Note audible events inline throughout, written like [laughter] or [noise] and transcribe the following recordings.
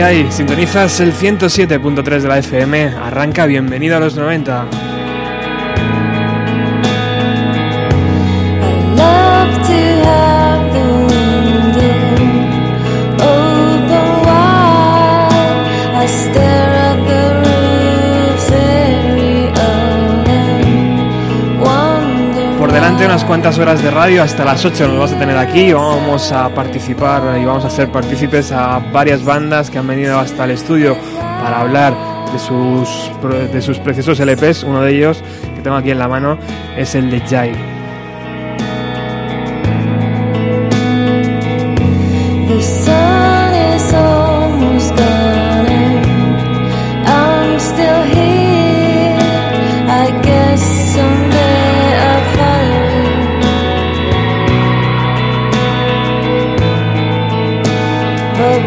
Hola, ¿qué hay? Sintonizas el 107.3 de la FM. Arranca, bienvenido a los 90. Delante unas cuantas horas de radio, hasta las 8 nos vamos a tener aquí. Vamos a participar y vamos a hacer partícipes a varias bandas que han venido hasta el estudio para hablar de sus, de sus preciosos LPs. Uno de ellos que tengo aquí en la mano es el de Jai.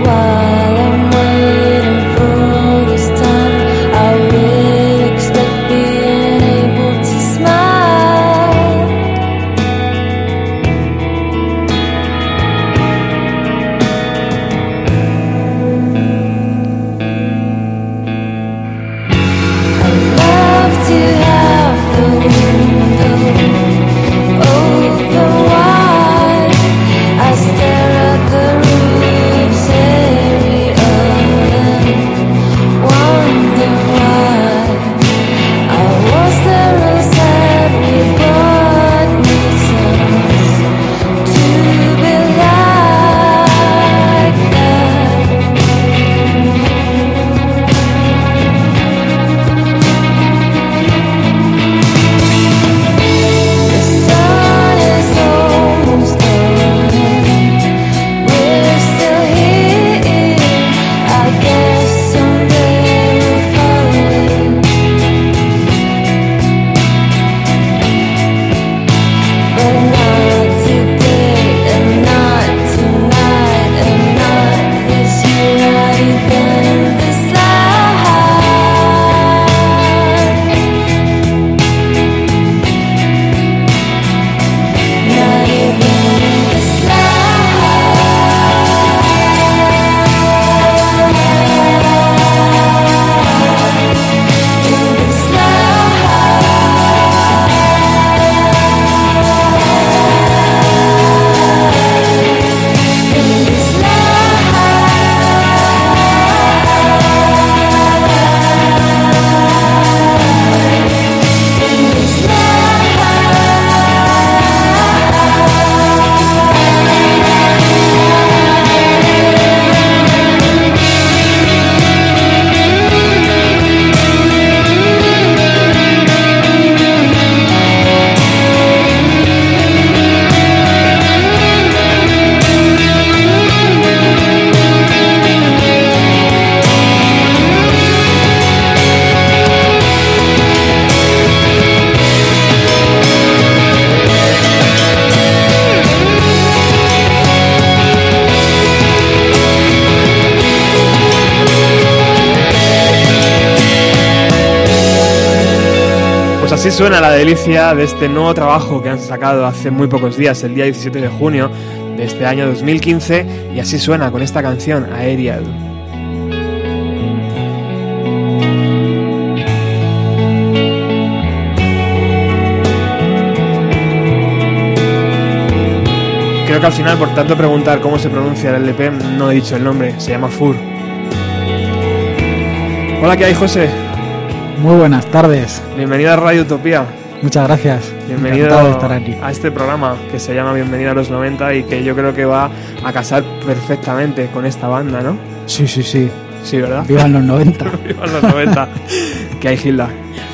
what delicia de este nuevo trabajo que han sacado hace muy pocos días, el día 17 de junio de este año 2015, y así suena con esta canción, Aerial. Creo que al final, por tanto preguntar cómo se pronuncia el LP, no he dicho el nombre, se llama Fur. Hola, ¿qué hay, José? Muy buenas tardes. Bienvenido a Radio Utopía. Muchas gracias. Bienvenido de estar aquí. a este programa que se llama Bienvenido a los 90 y que yo creo que va a casar perfectamente con esta banda, ¿no? Sí, sí, sí. Sí, ¿verdad? Vivan los 90. Viva los 90. [laughs] [laughs] ¿Qué hay, Gilda?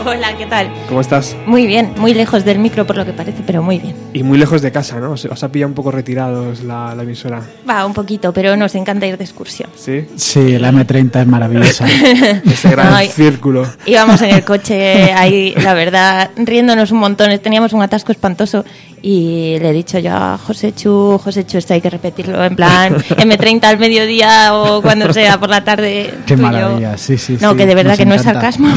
Hola, ¿qué tal? ¿Cómo estás? Muy bien, muy lejos del micro por lo que parece, pero muy bien. Y muy lejos de casa, ¿no? Os, ha pillado un poco retirados la, la emisora. Va, un poquito, pero nos encanta ir de excursión. ¿Sí? Sí, la M30 es maravillosa. [laughs] Ese gran Ay. círculo. Íbamos en el [laughs] coche ahí, la verdad, riéndonos un montón. Teníamos un atasco espantoso y le he dicho yo a José Chu, José Chu, esto hay que repetirlo en plan [laughs] M30 al mediodía o cuando sea por la tarde. Qué yo. maravilla, sí, sí. No, sí, que de verdad que no es encanta. sarcasmo.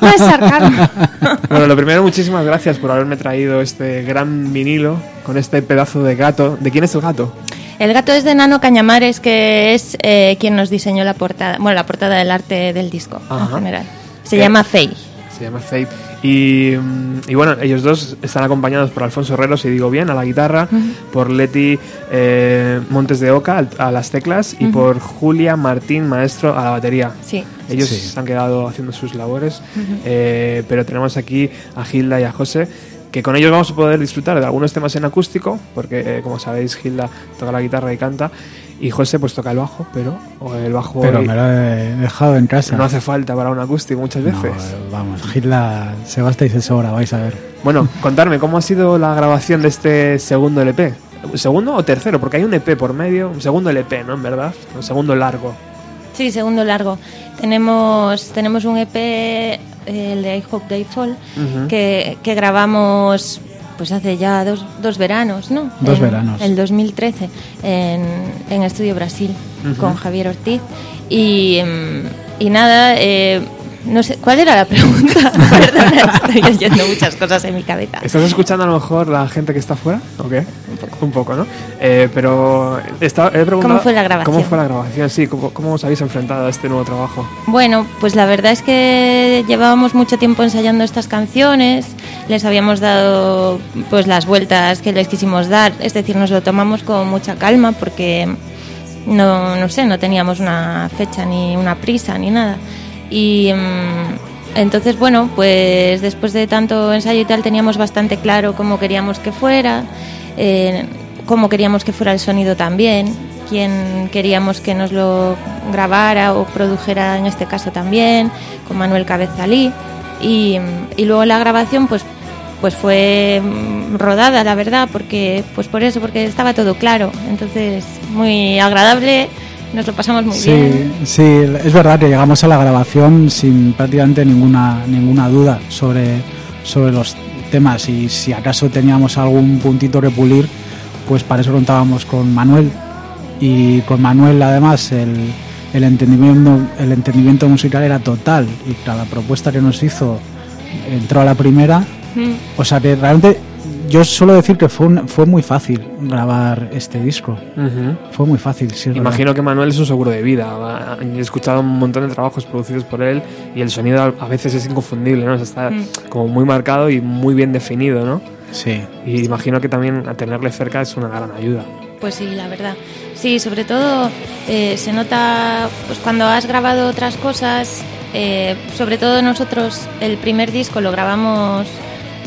No es sarcasmo. [laughs] Bueno, lo primero, muchísimas gracias por haberme traído este gran vinilo con este pedazo de gato. ¿De quién es el gato? El gato es de Nano Cañamares, que es eh, quien nos diseñó la portada, bueno, la portada del arte del disco Ajá. en general. Se ¿Qué? llama Fey. Se llama Faith. Y, mm, y bueno, ellos dos están acompañados por Alfonso Herrero, si digo bien, a la guitarra, por Leti eh, Montes de Oca al- a las teclas y por Julia Martín Maestro a la batería. Sí. Ellos Sí. se han quedado haciendo sus labores, eh, pero tenemos aquí a Gilda y a José, que con ellos vamos a poder disfrutar de algunos temas en acústico, porque eh, como sabéis Gilda toca la guitarra y canta, y José pues toca el bajo, pero o el bajo Pero hoy me lo he dejado en casa. no hace falta para un acústico muchas veces. eh, vamos, Hitler se basta y se sobra, vais a ver. Bueno, contarme, ¿cómo ha sido la grabación de este segundo LP? ¿Segundo o tercero? Porque hay un EP por medio, un segundo LP, ¿no? En verdad, un segundo largo. Sí, segundo largo. Tenemos, tenemos un EP, el de I Hope They Fall, que, que grabamos pues hace ya dos, dos veranos, ¿no? Dos En veranos. El 2013, en, en Estudio Brasil, con Javier Ortiz. Y, mm, y nada, eh, no sé, ¿cuál era la pregunta? [laughs] Perdona, estoy oyendo muchas cosas en mi cabeza. ¿Estás escuchando a lo mejor la gente que está afuera? ¿O qué? Un poco. Un poco, ¿no? Eh, pero estaba- he preguntado... ¿Cómo fue la grabación? ¿Cómo fue la grabación? Sí, ¿cómo, cómo os habéis enfrentado a este nuevo trabajo? Bueno, pues la verdad es que llevábamos mucho tiempo ensayando estas canciones, les habíamos dado pues las vueltas que les quisimos dar, es decir, nos lo tomamos con mucha calma porque no, no sé, no teníamos una fecha ni una prisa ni nada. Y mm, entonces, bueno, pues después de tanto ensayo y tal teníamos bastante claro cómo queríamos que fuera, eh, cómo queríamos que fuera el sonido también, quién queríamos que nos lo grabara o produjera en este caso también, con Manuel Cabezalí. Y, y luego la grabación, pues pues fue mm, rodada, la verdad, porque pues por eso, porque estaba todo claro. Entonces, muy agradable, nos lo pasamos muy bien. Sí, sí, es verdad que llegamos a la grabación sin prácticamente ninguna ninguna duda sobre, sobre los temas y si acaso teníamos algún puntito que pulir, pues para eso contábamos con Manuel y con Manuel además el, el entendimiento el entendimiento musical era total y cada propuesta que nos hizo entró a la primera, Mm. o sea que realmente yo suelo decir que fue un- fue muy fácil grabar este disco, fue muy fácil, sí, verdad. Imagino que Manuel es un seguro de vida. He escuchado un montón de trabajos producidos por él y el sonido a- a veces es inconfundible, ¿no? O sea, está Mm. como muy marcado y muy bien definido, ¿no? Sí. Y imagino que también a tenerle cerca es una gran ayuda. Pues sí, la verdad. Sí, sobre todo eh, se nota pues cuando has grabado otras cosas, eh, sobre todo nosotros el primer disco lo grabamos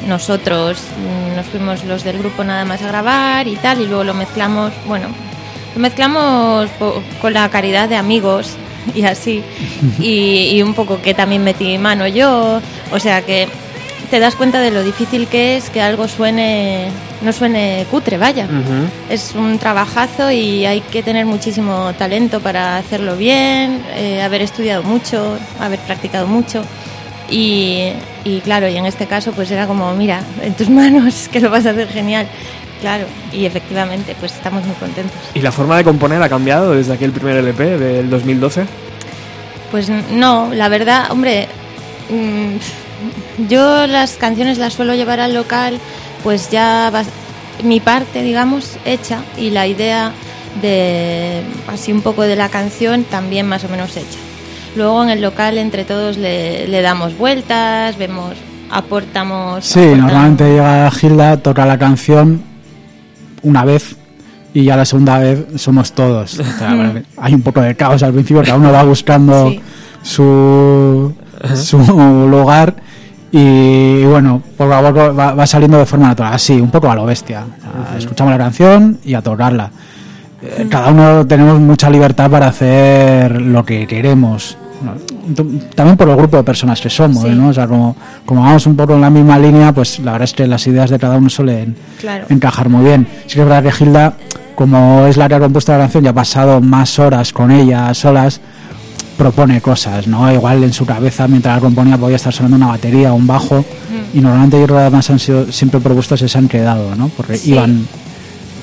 nosotros, mm, nos fuimos los del grupo nada más a grabar y tal, y luego lo mezclamos, bueno, lo mezclamos con la caridad de amigos y así, y, y un poco que también metí mano yo, o sea que te das cuenta de lo difícil que es que algo suene, no suene cutre, vaya. Es un trabajazo y hay que tener muchísimo talento para hacerlo bien, eh, haber estudiado mucho, haber practicado mucho. Y, y claro, y en este caso pues era como, mira, en tus [laughs] manos, que lo vas a hacer genial. Claro, y efectivamente pues estamos muy contentos. ¿Y la forma de componer ha cambiado desde aquel primer LP del 2012? Pues no, la verdad, hombre, mm, yo las canciones las suelo llevar al local, pues ya vas- mi parte, digamos, hecha y la idea de así un poco de la canción también más o menos hecha. Luego en el local entre todos le, le damos vueltas, vemos, aportamos. Sí, aportamos. normalmente llega Gilda, toca la canción una vez y ya la segunda vez somos todos. [laughs] O sea, bueno, hay un poco de caos al principio, cada uno va buscando Sí. su, su lugar y bueno, poco a poco va, va saliendo de forma natural, así, un poco a lo bestia. O sea, Escuchamos la canción y a tocarla. Eh, Cada uno tenemos mucha libertad para hacer lo que queremos. También por el grupo de personas que somos, Sí. ¿no? O sea, como, como vamos un poco en la misma línea, pues la verdad es que las ideas de cada uno suelen Claro. encajar muy bien. Sí que es verdad que Gilda, como es la que ha compuesto la canción y ha pasado más horas con ella solas, propone cosas, ¿no? Igual en su cabeza mientras la componía podía estar sonando una batería o un bajo y normalmente yo creo que además han sido siempre propuestos y se han quedado, ¿no? Porque Sí. iban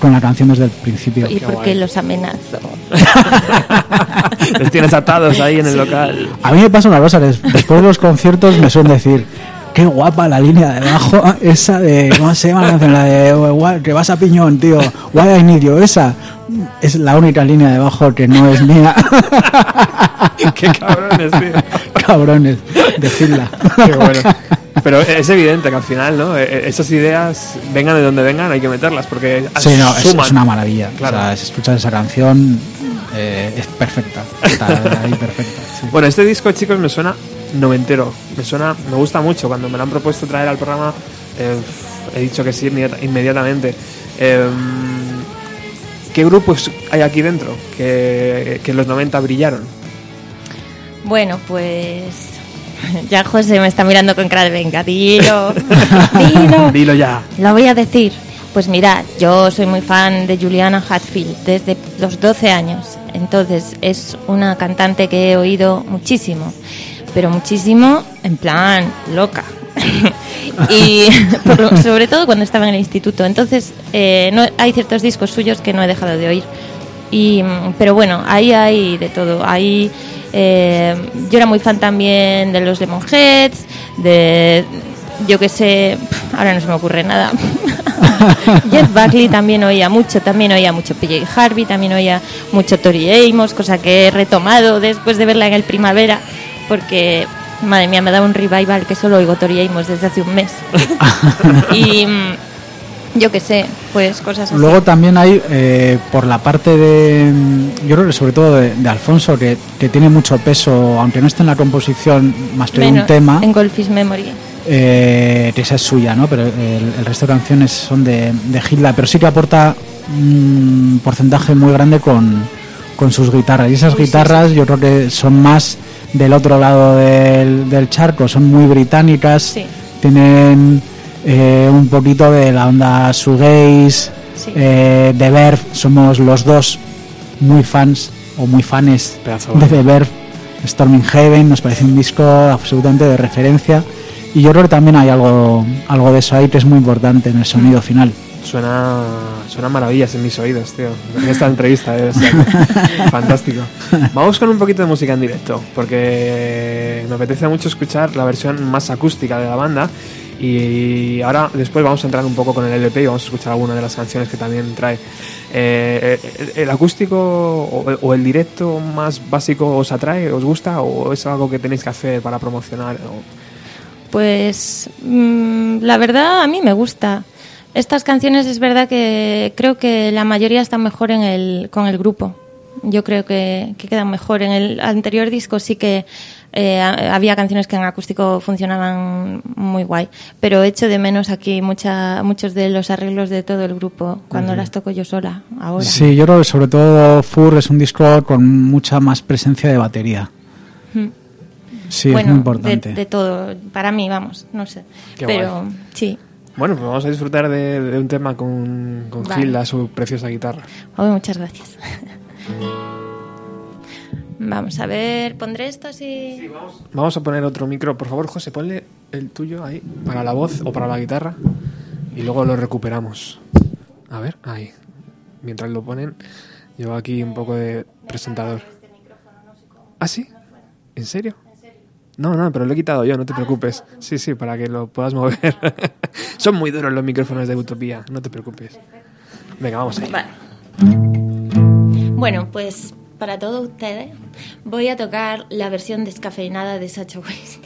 con la canción desde el principio. Y porque los amenazo. [laughs] Los tienes atados ahí en el local. A mí me pasa una cosa, des- después de los conciertos me suelen decir, qué guapa la línea de abajo, esa de, ¿cómo se llama la canción? La de, "Why- que vas a piñón, tío, why I need you, esa es la única línea de abajo que no es mía. [laughs] Qué cabrones, tío. [laughs] Cabrones, decirla. Qué bueno. Pero es evidente que al final, ¿no? Eh, eh, Esas ideas, vengan de donde vengan, hay que meterlas porque Sí, no, es, suman. es una maravilla. Claro. O sea, si escuchas esa canción, eh, es perfecta. Está ahí perfecta. [laughs] sí. Bueno, este disco, chicos, me suena noventero. Me suena, me gusta mucho. Cuando me lo han propuesto traer al programa, eh, he dicho que sí inmediata- inmediatamente. Eh, ¿Qué grupos hay aquí dentro que, que en los 90 brillaron? Bueno, pues. [laughs] Ya José me está mirando con cara de venga, dilo. [laughs] dilo. Dilo ya. Lo voy a decir. Pues mirad, yo soy muy fan de Juliana Hatfield desde los 12 años. Entonces es una cantante que he oído muchísimo. Pero muchísimo en plan loca. [laughs] y por sobre todo cuando estaba en el instituto. Entonces eh, no, hay ciertos discos suyos que no he dejado de oír. Y, pero bueno, ahí hay de todo. Ahí, eh, yo era muy fan también de los Lemonheads, de, yo que sé, ahora no se me ocurre nada. [laughs] Jeff Buckley también oía mucho, también oía mucho PJ Harvey, también oía mucho Tori Amos, cosa que he retomado después de verla en el Primavera, porque, madre mía, me da un revival que solo oigo Tori Amos desde hace un mes. [laughs] y mm, yo que sé, pues cosas así. Luego también hay, eh, por la parte de, yo creo que sobre todo de, de Alfonso, que, que tiene mucho peso, aunque no esté en la composición más que de un Menos tema, En Golfish Memory. eh, que esa es suya, ¿no? Pero el, el resto de canciones son de, de Gilda, pero sí que aporta un porcentaje muy grande con, con sus guitarras. Y esas Uy, sí, guitarras yo creo que son más del otro lado del, del charco, son muy británicas, Sí. tienen eh, un poquito de la onda shoegaze, Sí. eh, The Verve, somos los dos muy fans o muy fanes Pedazo. de The Verve, Storming Heaven, nos parece un disco absolutamente de referencia y yo creo que también hay algo, algo de eso ahí que es muy importante en el sonido final. Suena, suena maravillas en mis oídos, tío. En esta entrevista ser [laughs] fantástico. Vamos con un poquito de música en directo, porque me apetece mucho escuchar la versión más acústica de la banda. Y ahora, después vamos a entrar un poco con el LP y vamos a escuchar alguna de las canciones que también trae. Eh, el, el acústico o, el directo más básico os atrae, os gusta o es algo que tenéis que hacer para promocionar? Pues mm, la verdad a mí me gusta. Estas canciones es verdad que creo que la mayoría están mejor en el, con el grupo. Yo creo que, que quedan mejor. En el anterior disco sí que eh, ha- había canciones que en acústico funcionaban muy guay, pero echo de menos aquí mucha, muchos de los arreglos de todo el grupo cuando las toco yo sola ahora. Sí, yo creo que sobre todo Fur es un disco con mucha más presencia de batería. Sí, es muy importante. De, de todo, para mí, vamos, no sé. Qué pero sí. Bueno, pues vamos a disfrutar de, de un tema con, con Vale. Gilda, su preciosa guitarra. Oh, muchas gracias. [laughs] Vamos a ver, pondré esto así. Sí, vamos. vamos. a poner otro micro. Por favor, José, ponle el tuyo ahí para la voz o para la guitarra y luego lo recuperamos. A ver, ahí. Mientras lo ponen, llevo aquí un poco de presentador. ¿Ah, sí? ¿En serio? No, no, pero lo he quitado yo, no te preocupes. Sí, sí, para que lo puedas mover. [laughs] Son muy duros los micrófonos de Utopía, no te preocupes. Venga, vamos ahí. Vale. Bueno, pues para todos ustedes voy a tocar la versión descafeinada de Sacha West.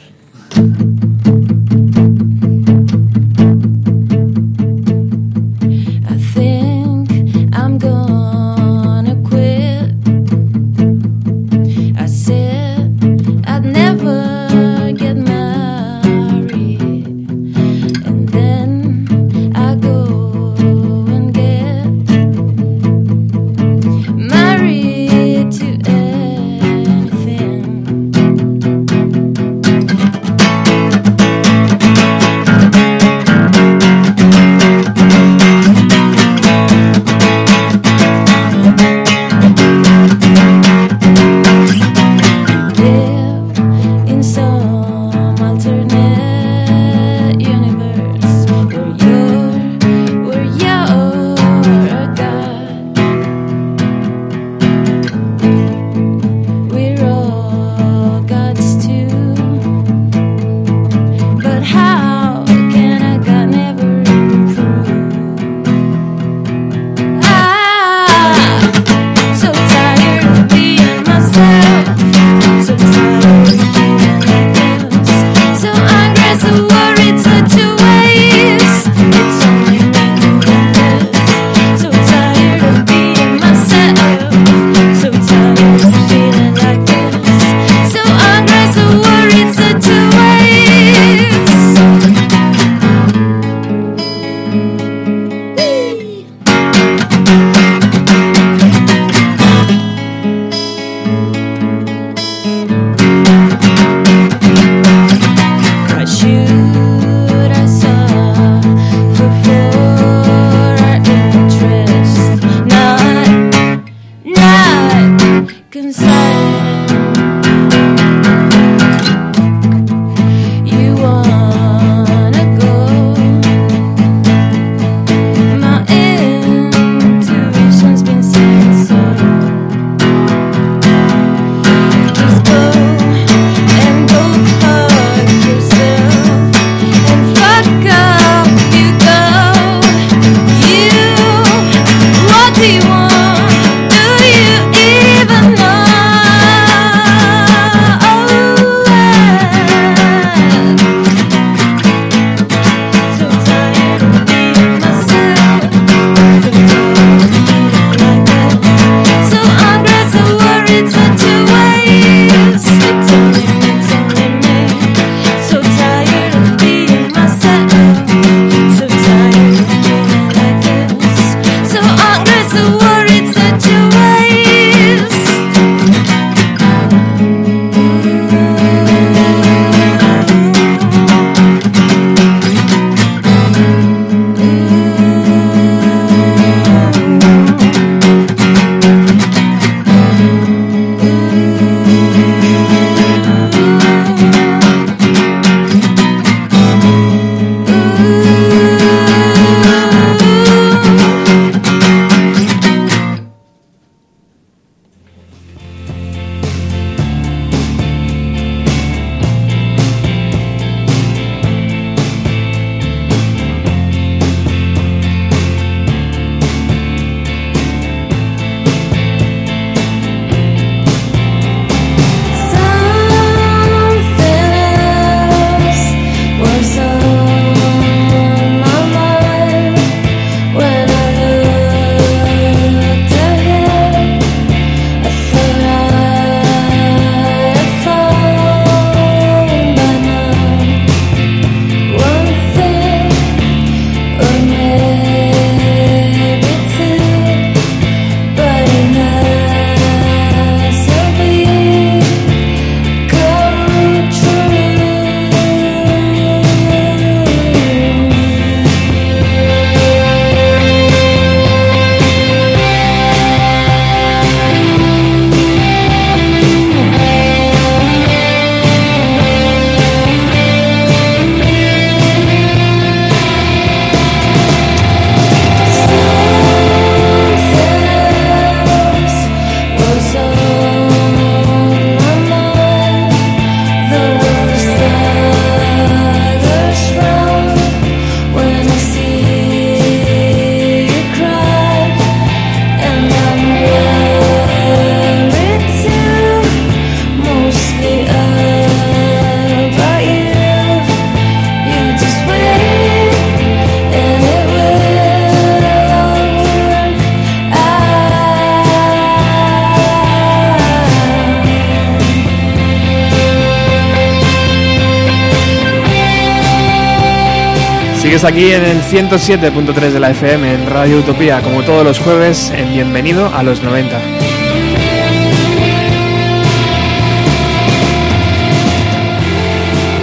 Sigues aquí en el 107.3 de la FM en Radio Utopía, como todos los jueves, en Bienvenido a los 90.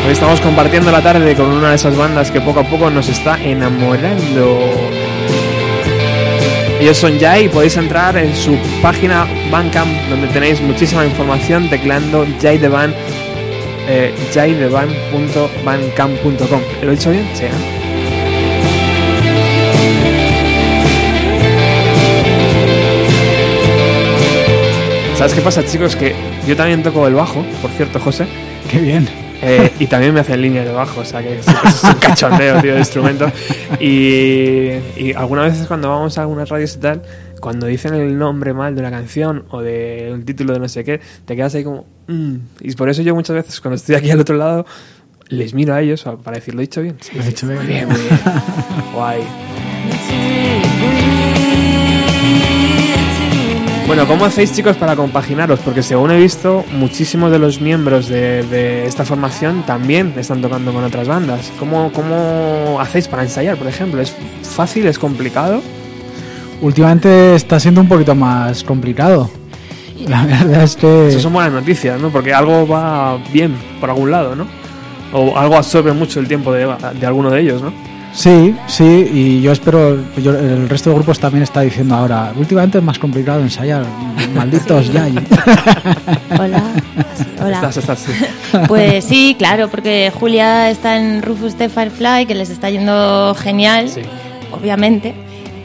Hoy estamos compartiendo la tarde con una de esas bandas que poco a poco nos está enamorando. Ellos son Jai y podéis entrar en su página Bandcamp donde tenéis muchísima información tecleando Jai de Band, eh, jaideban.bandcamp.com. ¿Lo he dicho bien? Sí. ¿eh? ¿Sabes qué pasa, chicos? Que yo también toco el bajo, por cierto, José. Qué bien. Eh, y también me hacen línea de bajo, o sea que es un cachondeo, tío, de instrumento. Y, y algunas veces cuando vamos a algunas radios y tal, cuando dicen el nombre mal de una canción o de un título de no sé qué, te quedas ahí como... "Mm". Y por eso yo muchas veces cuando estoy aquí al otro lado, les miro a ellos para decir, ¿lo he dicho bien? Sí, sí, dicho muy bien. bien, muy bien. [laughs] Guay. Bueno, ¿cómo hacéis chicos para compaginaros? Porque según he visto, muchísimos de los miembros de, de esta formación también están tocando con otras bandas. ¿Cómo, ¿Cómo hacéis para ensayar, por ejemplo? ¿Es fácil? ¿Es complicado? Últimamente está siendo un poquito más complicado. La verdad es que Eso son buenas noticias, ¿no? Porque algo va bien por algún lado, ¿no? O algo absorbe mucho el tiempo de, de alguno de ellos, ¿no? Sí, sí, y yo espero, yo- el resto de grupos también está diciendo ahora, últimamente es más complicado ensayar, malditos ya. [laughs] Hola. Hola. Estás, estás, sí. [laughs] Pues sí, claro, porque Julia está en Rufus the Firefly, que les está yendo genial, Sí. obviamente.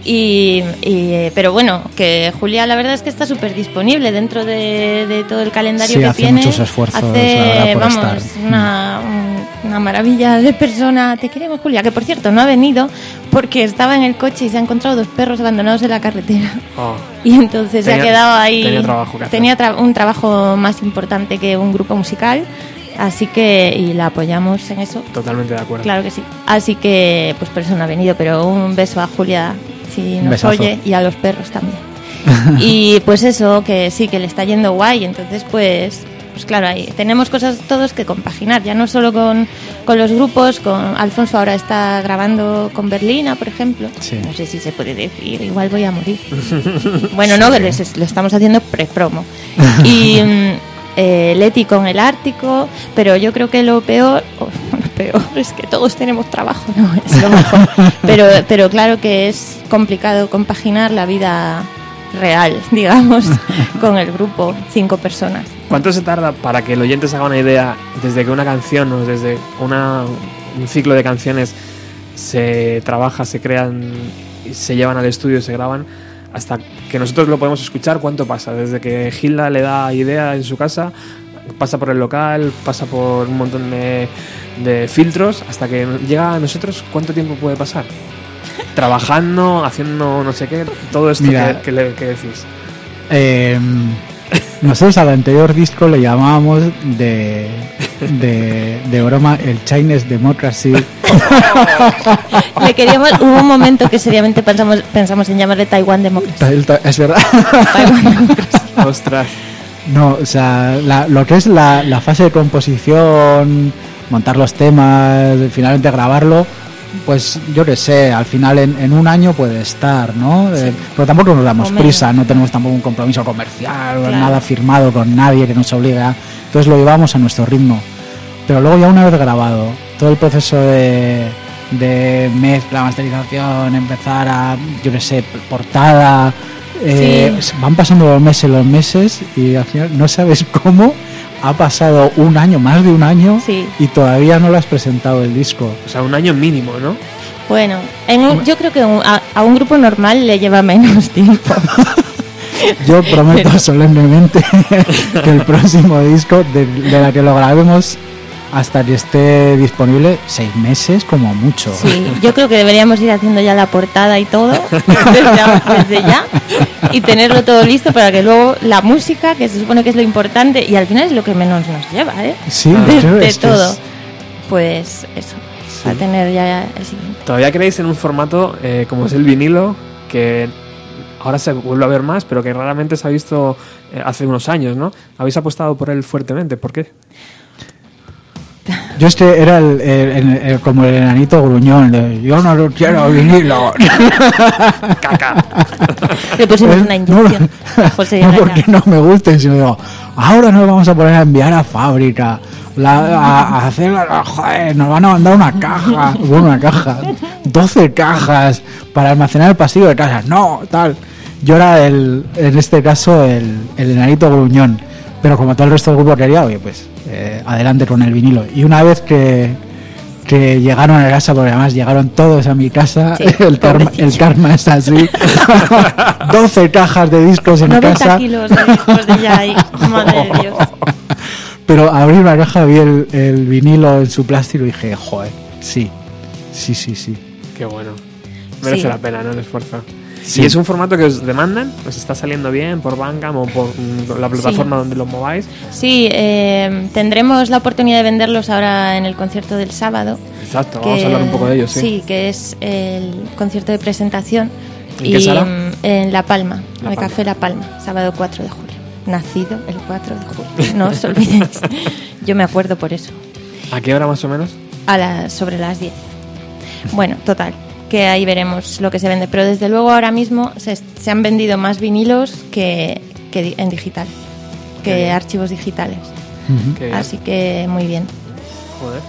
Y, y- pero bueno, que Julia la verdad es que está súper disponible dentro de, de todo el calendario Sí, que hace tiene. muchos esfuerzos, Hace, la verdad, por vamos, estar. Una, un- una maravilla de persona. Te queremos, Julia, que por cierto no ha venido porque estaba en el coche y se ha encontrado dos perros abandonados en la carretera. Oh. [laughs] Y entonces se ha quedado ahí. tenía trabajo que hacer. tenía tra- un trabajo más importante que un grupo musical. Así que, y la apoyamos en eso. Totalmente de acuerdo. Claro que sí. Así que, pues por eso no ha venido. Pero un beso a Julia si nos oye y a los perros también. [laughs] y pues eso, que sí, que le está yendo guay. Entonces, pues, pues claro, ahí tenemos cosas todos que compaginar. Ya no solo con, con los grupos, con Alfonso ahora está grabando con Berlina, por ejemplo. Sí. No sé si se puede decir, igual voy a morir. [laughs] bueno, no, les- lo estamos haciendo pre-promo. [laughs] Y mm, eh, Leti con el Ártico, pero yo creo que lo peor, o, peor [laughs] es que todos tenemos trabajo, no es lo mejor. [laughs] Pero, pero claro que es complicado compaginar la vida real, [laughs] digamos, con el grupo, cinco personas. ¿Cuánto se tarda para que el oyente se haga una idea desde que una canción o desde una, un ciclo de canciones se trabaja, se crean, se llevan al estudio, se graban, hasta que nosotros lo podemos escuchar? ¿Cuánto pasa? Desde que Gilda le da idea en su casa, pasa por el local, pasa por un montón de, de filtros, hasta que llega a nosotros, ¿cuánto tiempo puede pasar? [laughs] Trabajando, haciendo no sé qué, todo esto Mira. que, que le- que decís. Eh, nosotros al anterior disco le llamábamos de, de, de broma el Chinese Democracy. [laughs] Le queríamos, hubo un momento que seriamente pensamos, pensamos en llamarle Taiwán Democracy. Es verdad. Taiwán Democracy. Ostras. No, o sea, la- lo que es la, la fase de composición, montar los temas, finalmente grabarlo, pues yo qué sé, al final en, en un año puede estar, ¿no? Eh, pero tampoco nos damos prisa, no tenemos tampoco un compromiso comercial, Claro. nada firmado con nadie que nos obligue a... Entonces lo llevamos a nuestro ritmo. Pero luego ya una vez grabado, todo el proceso de, de mezcla, masterización, empezar a, yo qué sé, portada, eh, van pasando los meses, los meses y al final no sabes [laughs] cómo ha pasado un año, más de un año Sí. y todavía no lo has presentado el disco. O sea, un año mínimo, ¿no? Bueno, en un- yo creo que un- a, a un grupo normal le lleva menos [laughs] tiempo. Yo prometo solemnemente [laughs] que el próximo disco, de, de la que lo grabemos hasta que esté disponible, seis meses como mucho. Sí, yo creo que deberíamos ir haciendo ya la portada y todo [laughs] desde, desde ya y tenerlo todo listo para que luego la música, que se supone que es lo importante y al final es lo que menos nos lleva, ¿eh? Sí, de, de es todo. es- Pues eso, a tener ya el siguiente. ¿Todavía creéis en un formato eh, como es el vinilo, que ahora se vuelve a ver más, pero que raramente se ha visto eh, hace unos años, ¿no? Habéis apostado por él fuertemente, ¿por qué? Yo este era el, el- el- el- como el enanito gruñón, de, yo no lo quiero vinilo. [laughs] Le pusimos una. No, inyección. [laughs] a José no porque no me gusten, sino digo, ahora nos vamos a poner a enviar a fábrica, la- a, a hacer, la- joder, nos van a mandar una caja, bueno, una caja, 12 cajas para almacenar el pasillo de casa, no, tal. Yo era el, en este caso el, el enanito gruñón, pero como todo el resto del grupo quería, oye, pues eh, adelante con el vinilo. Y una vez que, que llegaron a casa, porque además llegaron todos a mi casa, Sí, [laughs] el, karma, el karma es así, [laughs] 12 cajas de discos en 90 casa. kilos de discos de ya ahí. Madre de Dios. [laughs] Pero abrí una caja, vi el, el vinilo en su plástico y dije, joder, sí, sí, sí, sí. Qué bueno. Merece Sí. la pena, ¿no? El esfuerzo. Sí. ¿Y es un formato que os demandan? ¿Os está saliendo bien por Bandcamp o por mm, la plataforma donde lo mováis? Sí, eh, tendremos la oportunidad de venderlos ahora en el concierto del sábado. Exacto, que- vamos a hablar un poco de ellos, sí. que es el concierto de presentación. ¿En y qué sala? mm, en La Palma, La en el. Café La Palma, sábado 4 de julio. Nacido el 4 de julio, [laughs] no os olvidéis. Yo me acuerdo por eso. ¿A qué hora más o menos? A las, sobre las 10. Bueno, total, que ahí veremos lo que se vende. Pero desde luego ahora mismo se, se han vendido más vinilos que, que en digital, Qué que bien. archivos digitales. Qué bien. Así que muy bien. Joder.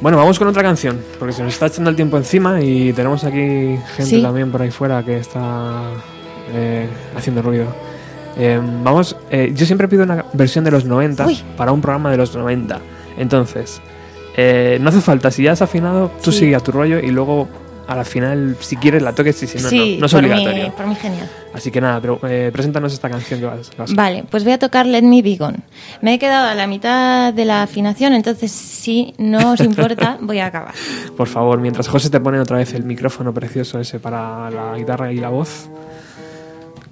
Bueno, vamos con otra canción, porque se nos está echando el tiempo encima y tenemos aquí gente Sí. también por ahí fuera que está eh, haciendo ruido. Eh, vamos, eh, yo siempre pido una versión de los 90 Uy. para un programa de los 90. Entonces, eh, no hace falta, si ya has afinado, tú Sí. sigue a tu rollo y luego a la final, si quieres, la toques y si no, sí, no, no es por, obligatorio. mí, por mí genial. Así que nada, pero eh, preséntanos esta canción que vas, que vas a- Vale, pues voy a tocar Let Me Be Gone. Me he quedado a la mitad de la afinación, entonces si no os importa, [laughs] voy a acabar. Por favor, mientras José te pone otra vez el micrófono precioso ese para la guitarra y la voz.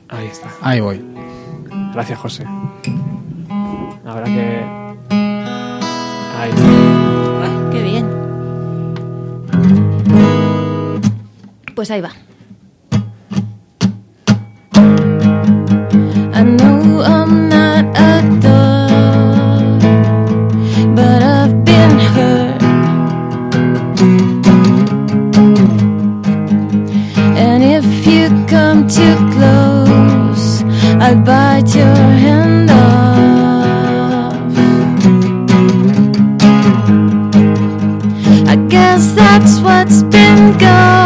Ahí está. Ahí voy. Gracias, José. Habrá que. Pues ahí va. I know I'm not a dog, but I've been hurt. And if you come too close, I'll bite your hand off. I guess that's what's been going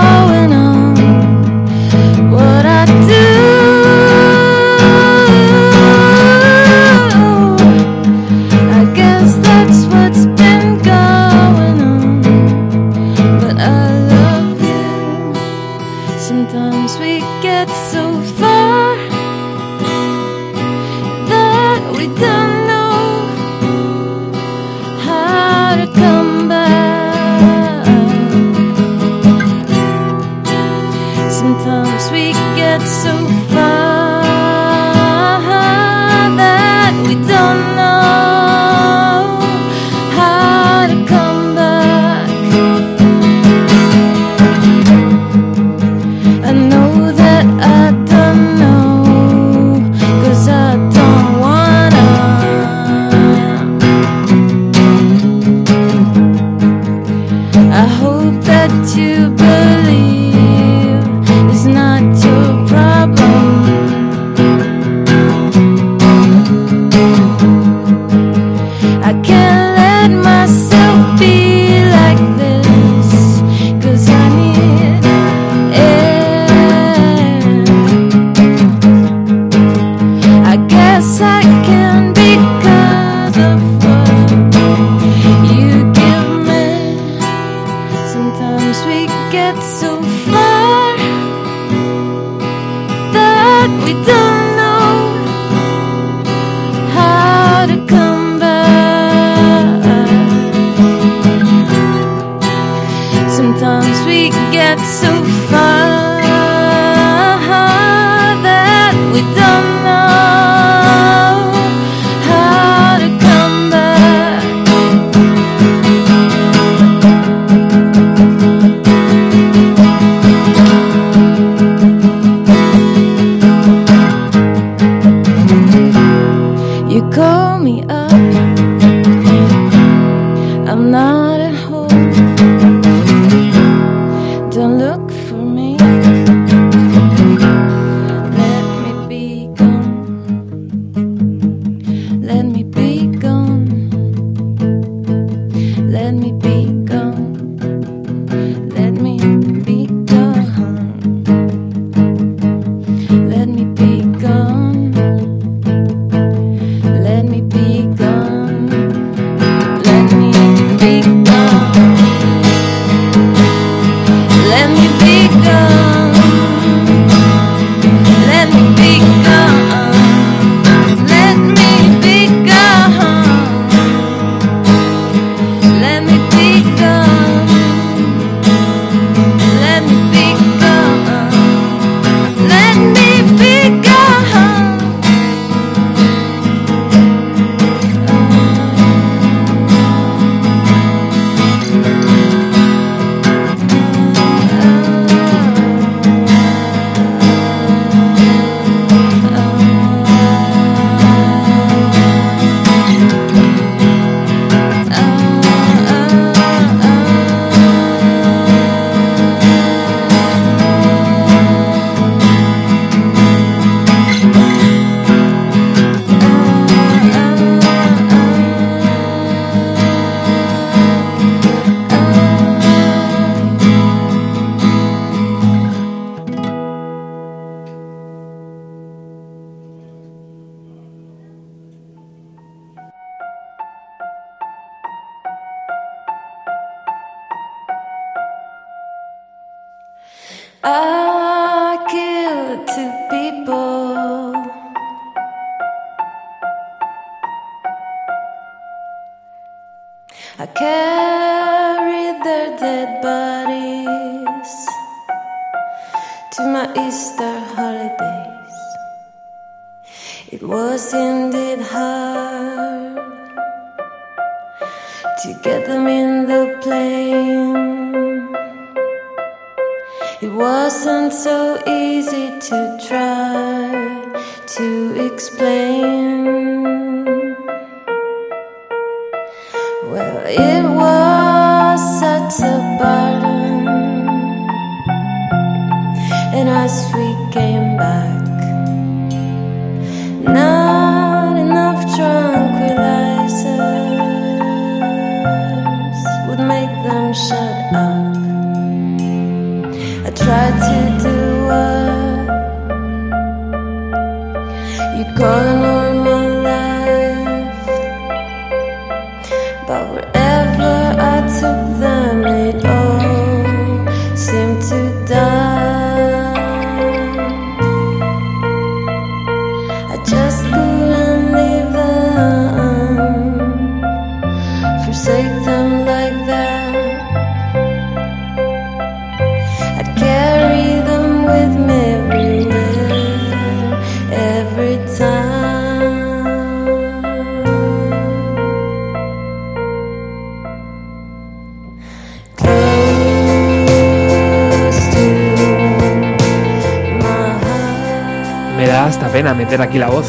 meter aquí la voz.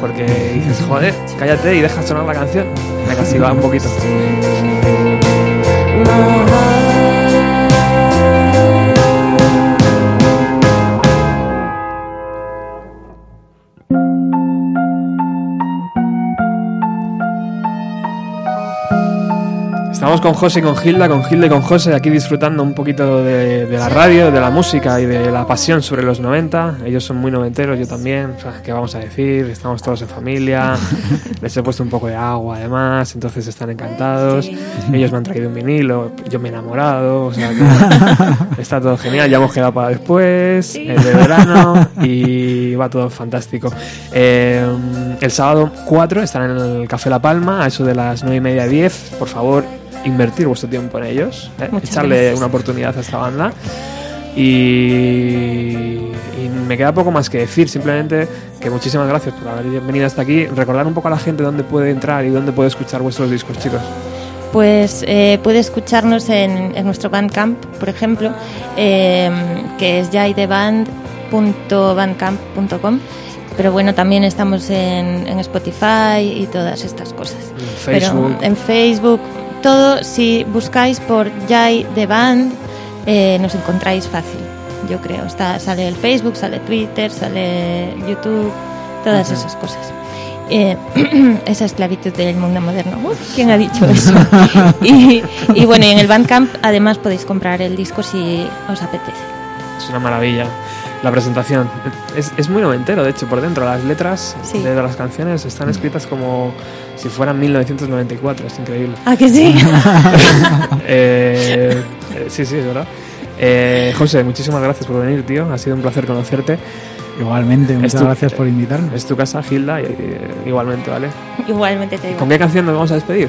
Porque dices, joder, cállate y deja sonar José y con Gilda, con Gilda y con José, aquí disfrutando un poquito de, de la radio, de la música y de la pasión sobre los 90. Ellos son muy noventeros, yo también. O sea, ¿Qué vamos a decir? Estamos todos en familia. [laughs] Les he puesto un poco de agua además, entonces están encantados. Ellos me han traído un vinilo, yo me he enamorado. O sea, que [laughs] está todo genial. Ya hemos quedado para después, el de verano y va todo fantástico. Eh, el sábado 4 estarán en el Café La Palma, a eso de las 9 y media 10. Por favor, invertir vuestro tiempo en ellos, eh, echarle gracias. una oportunidad a esta banda. Y, y me queda poco más que decir, simplemente que muchísimas gracias por haber venido hasta aquí. Recordar un poco a la gente dónde puede entrar y dónde puede escuchar vuestros discos, chicos. Pues eh, puede escucharnos en, en nuestro Bandcamp, por ejemplo, eh, que es jaideband.bandcamp.com. Pero bueno, también estamos en, en Spotify y todas estas cosas. En Facebook. Pero en Facebook, todo, si buscáis por Jai de Band, eh, nos encontráis fácil, yo creo. Está, sale el Facebook, sale Twitter, sale YouTube, todas esas cosas. Eh, [clears throat] esa esclavitud del mundo moderno. Uf, ¿Quién ha dicho eso? [laughs] y, y bueno, y en el Bandcamp además podéis comprar el disco si os apetece. Es una maravilla. La presentación es, es muy noventero, de hecho, por dentro. Las letras Sí. de las canciones están escritas como si fueran 1994, es increíble. ¿Ah, que sí? [laughs] Eh, eh, sí, sí, es verdad. Eh, José, muchísimas gracias por venir, tío. Ha sido un placer conocerte. Igualmente, muchas tu- gracias por invitarme. Es tu casa, Gilda, y, y- igualmente, ¿vale? Igualmente te digo. ¿Con qué canción nos vamos a despedir?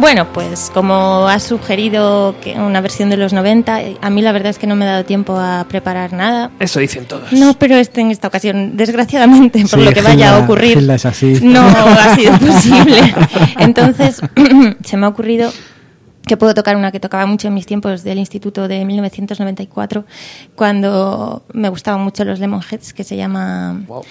Bueno, pues como has sugerido que una versión de los 90, eh, a mí la verdad es que no me ha dado tiempo a preparar nada. Eso dicen todos. No, pero este en esta ocasión, desgraciadamente, por Sí, lo que vaya a ocurrir, es así. no ha sido [laughs] posible. Entonces, [clears throat] se me ha ocurrido que puedo tocar una que tocaba mucho en mis tiempos del instituto de 1994, cuando me gustaban mucho los Lemonheads, que se llama Wow.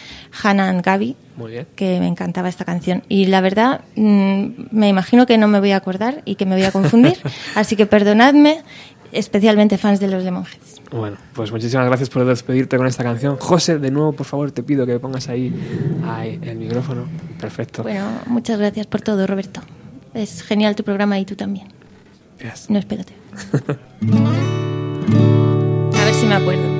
Hannah and Gaby Muy bien. que me encantaba esta canción. Y la verdad, mm, me imagino que no me voy a acordar y que me voy a confundir. [laughs] así que perdonadme, especialmente fans de los Lemonheads. Bueno, pues muchísimas gracias por despedirte con esta canción. José, de nuevo, por favor, te pido que pongas ahí, ahí el micrófono. Perfecto. Bueno, muchas gracias por todo, Roberto. Es genial tu programa y tú también. No, espérate. [laughs] A ver si me acuerdo.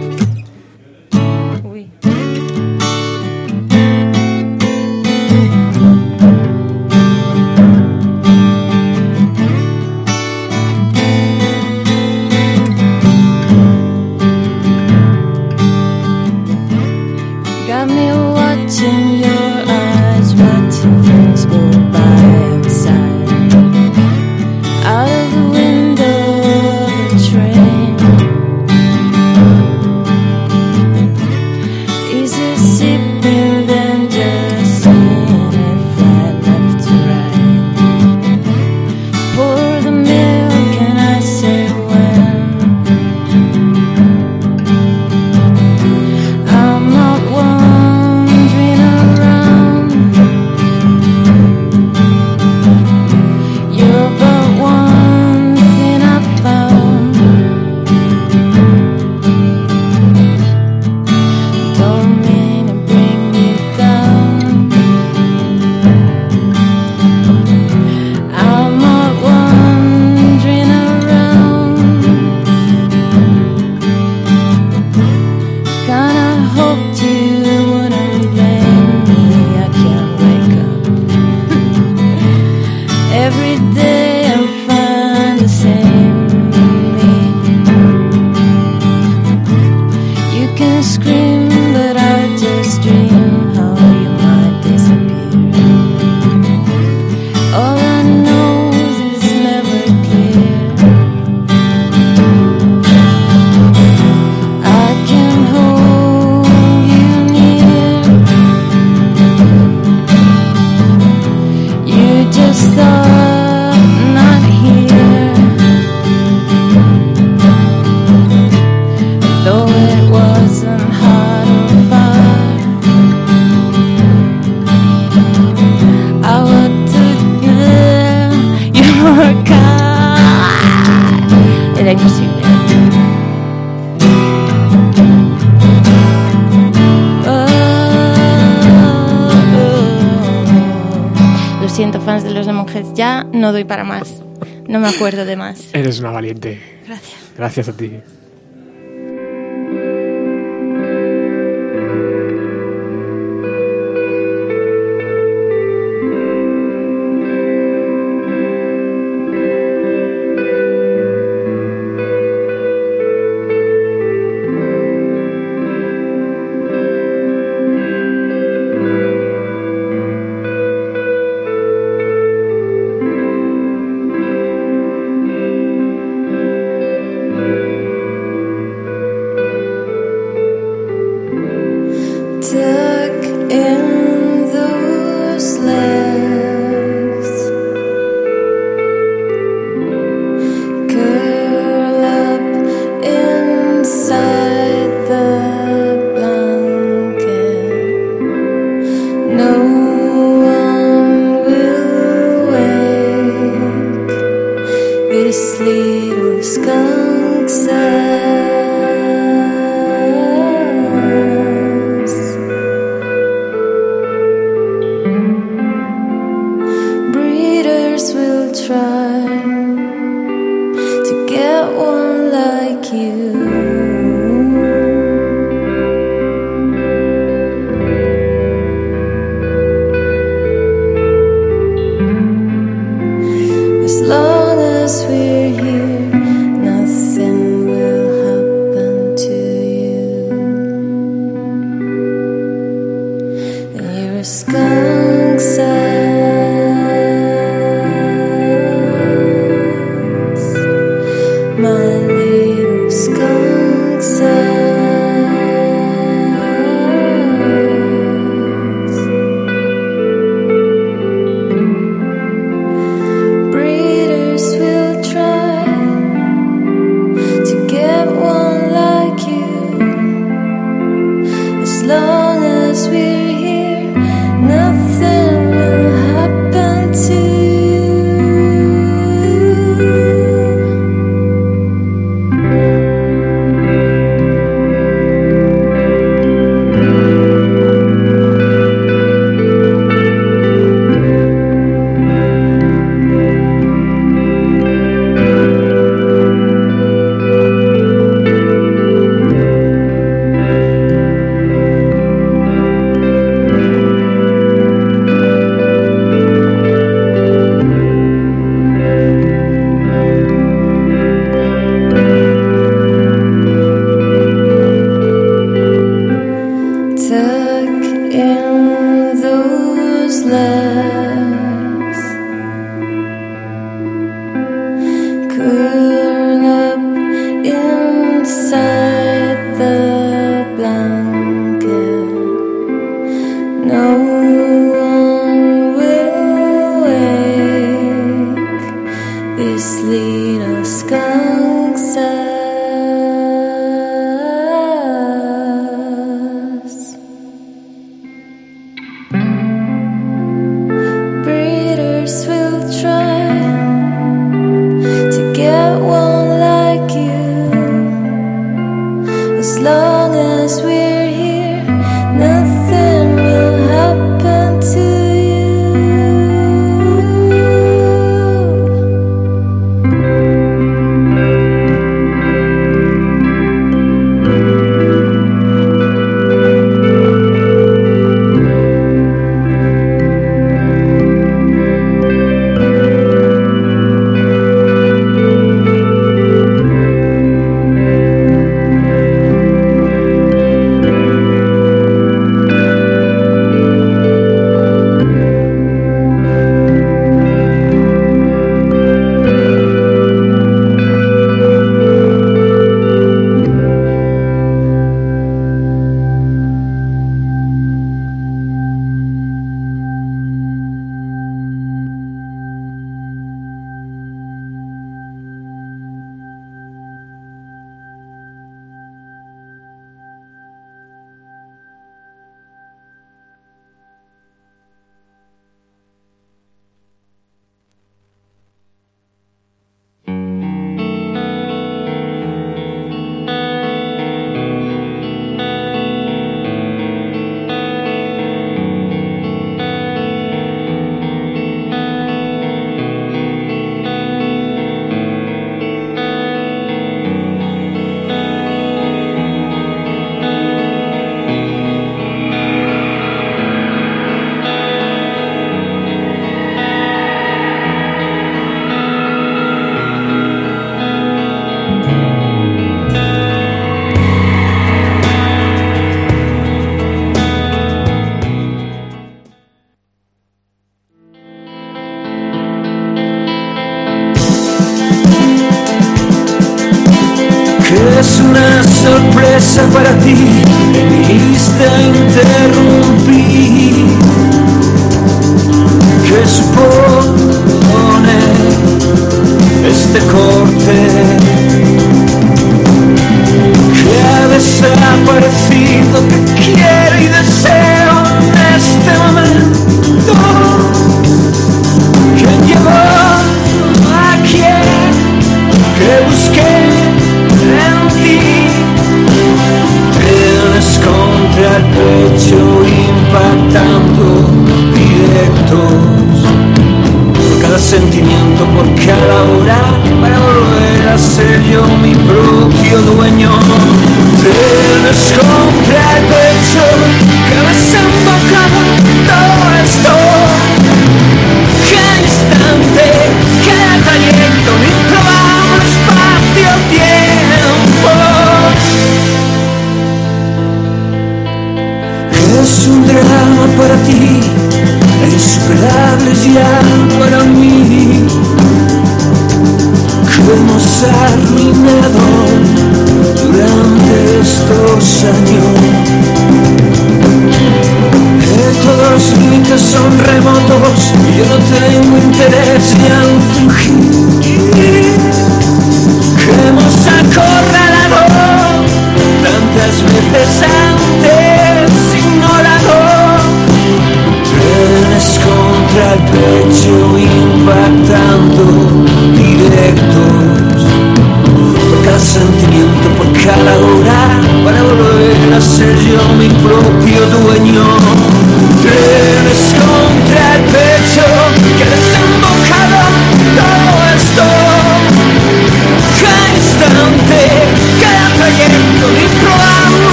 No doy para más. No me acuerdo de más. Eres una valiente. Gracias. Gracias a ti.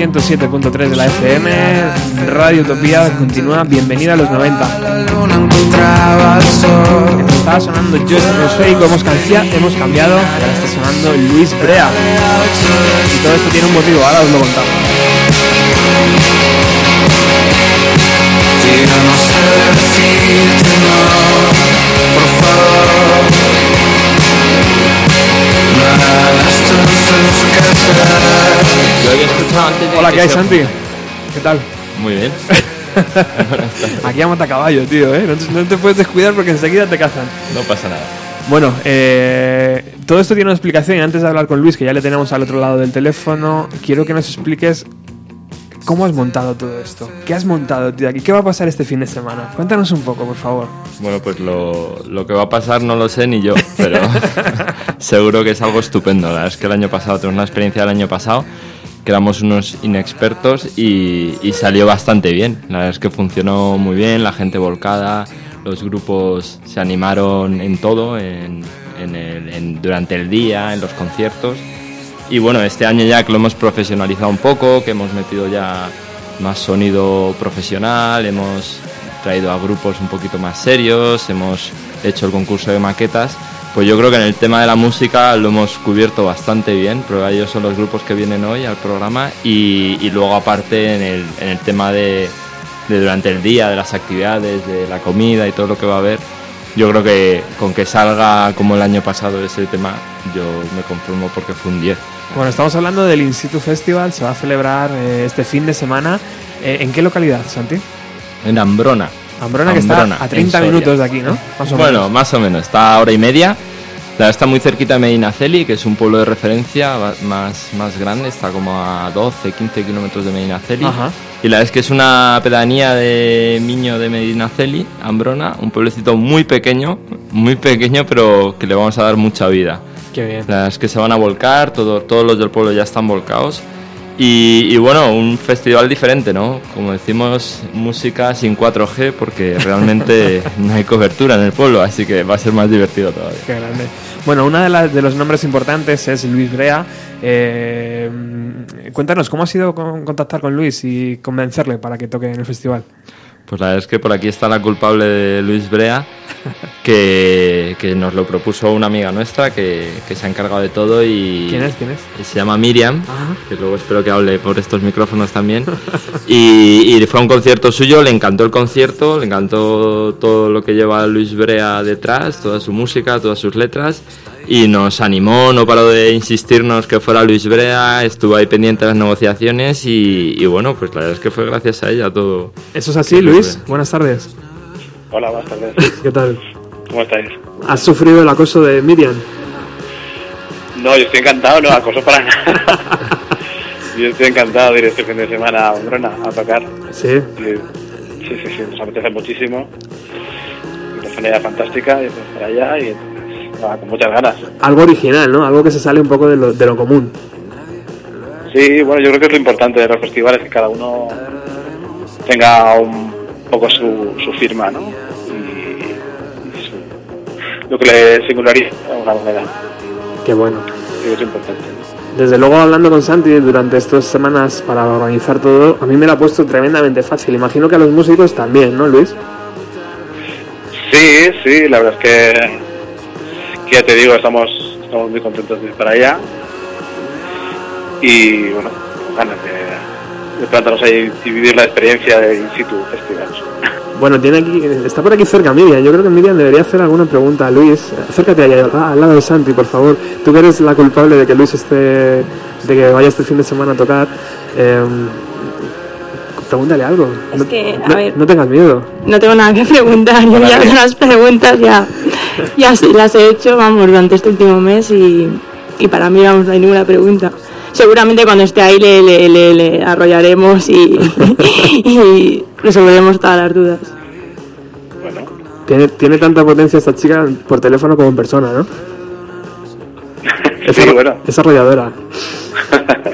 107.3 de la FM, Radio Utopía, continúa, bienvenida a los 90. La luna encontraba el sol. Estaba sonando Yo Atmosférico, hemos, hemos cambiado, ahora está sonando Luis Brea. Y todo esto tiene un motivo, ahora os lo contamos. Hola, ¿qué hay, Santi? ¿Qué tal? Muy bien. [laughs] Aquí a caballo, tío, ¿eh? No te, no te puedes descuidar porque enseguida te cazan. No pasa nada. Bueno, eh, todo esto tiene una explicación y antes de hablar con Luis, que ya le tenemos al otro lado del teléfono, quiero que nos expliques cómo has montado todo esto. ¿Qué has montado, tío? ¿Y qué va a pasar este fin de semana? Cuéntanos un poco, por favor. Bueno, pues lo, lo que va a pasar no lo sé ni yo, pero [laughs] [laughs] seguro que es algo estupendo. La verdad es que el año pasado tuvimos una experiencia del año pasado, que éramos unos inexpertos y, y salió bastante bien. La verdad es que funcionó muy bien, la gente volcada, los grupos se animaron en todo, en, en el- en- durante el día, en los conciertos. Y bueno, este año ya que lo hemos profesionalizado un poco, que hemos metido ya más sonido profesional, hemos traído a grupos un poquito más serios, hemos hecho el concurso de maquetas, pues yo creo que en el tema de la música lo hemos cubierto bastante bien, pero ellos son los grupos que vienen hoy al programa y, y luego aparte en el, en el tema de, de durante el día, de las actividades, de la comida y todo lo que va a haber, yo creo que con que salga como el año pasado ese tema, yo me conformo porque fue un 10. Bueno, estamos hablando del In Situ Festival, se va a celebrar eh, este fin de semana. Eh, ¿En qué localidad, Santi? En Ambrona. Ambrona, que Ambrona, está a en 30 Soria. minutos de aquí, ¿no? Más o bueno, menos. más o menos. Está a hora y media. Está muy cerquita de Medinaceli, que es un pueblo de referencia más, más grande. Está como a 12, 15 kilómetros de Medinaceli. Y la verdad es que es una pedanía de Miño de Medinaceli, Ambrona. Un pueblecito muy pequeño, muy pequeño, pero que le vamos a dar mucha vida. Qué bien. La verdad es que se van a volcar, todo- todos los del pueblo ya están volcados. Y, y bueno, un festival diferente, ¿no? Como decimos, música sin 4G porque realmente [laughs] no hay cobertura en el pueblo, así que va a ser más divertido todavía. Qué grande. Bueno, uno de, de los nombres importantes es Luis Brea. Eh, cuéntanos, ¿cómo ha sido con- contactar con Luis y convencerle para que toque en el festival? Pues la verdad es que por aquí está la culpable de Luis Brea, [laughs] que, que nos lo propuso una amiga nuestra que, que se ha encargado de todo y... ¿Quién es? ¿Quién es? y se llama Miriam, Ajá. que luego espero que hable por estos micrófonos también. [laughs] Y, y fue a un concierto suyo, le encantó el concierto, le encantó todo lo que lleva Luis Brea detrás, toda su música, todas sus letras. Y nos animó, no paró de insistirnos que fuera Luis Brea, estuvo ahí pendiente de las negociaciones y, y bueno, pues la verdad es que fue gracias a ella todo. ¿Eso es así, Luis? Buenas tardes. Hola, buenas tardes. [laughs] ¿Qué tal? ¿Cómo estáis? ¿Has sufrido el acoso de Miriam? No, yo estoy encantado, no acoso para nada. [laughs] yo estoy encantado de ir este fin de semana a Umbrona a tocar. Sí. Y- sí, sí, sí, nos apetece muchísimo. Una idea fantástica, y pues para allá y nada, con muchas ganas. Algo original, ¿no? Algo que se sale un poco de lo, de lo común. Sí, bueno, yo creo que es lo importante de los festivales, que cada uno tenga un poco su, su firma, ¿no? Y, y su- lo que le singulariza de alguna manera. Qué bueno. Creo que es importante. Desde luego, hablando con Santi durante estas semanas para organizar todo, a mí me lo ha puesto tremendamente fácil. Imagino que a los músicos también, ¿no, Luis? Sí, sí, la verdad es que ya te digo, estamos, estamos muy contentos de ir para allá. Y bueno, ganas de, de plantarnos ahí y vivir la experiencia de In situ festival. Bueno, tiene aquí, está por aquí cerca Miriam. Yo creo que Miriam debería hacer alguna pregunta a Luis. Acércate allá, al lado de Santi, por favor. Tú que eres la culpable de que Luis esté, de que vaya este fin de semana a tocar. eh, Pregúntale algo. Es no, que, a no- ver. no tengas miedo. No tengo nada que preguntar, yo ya las preguntas ya, ya las he hecho, vamos, durante este último mes y, y para mí, vamos, no hay ninguna pregunta. Seguramente cuando esté ahí le, le, le- le arrollaremos y, [laughs] y resolveremos todas las dudas. Tiene, tiene tanta potencia esta chica por teléfono como en persona, ¿no? [laughs] Es, Sí, arro- bueno. es arrolladora. [laughs]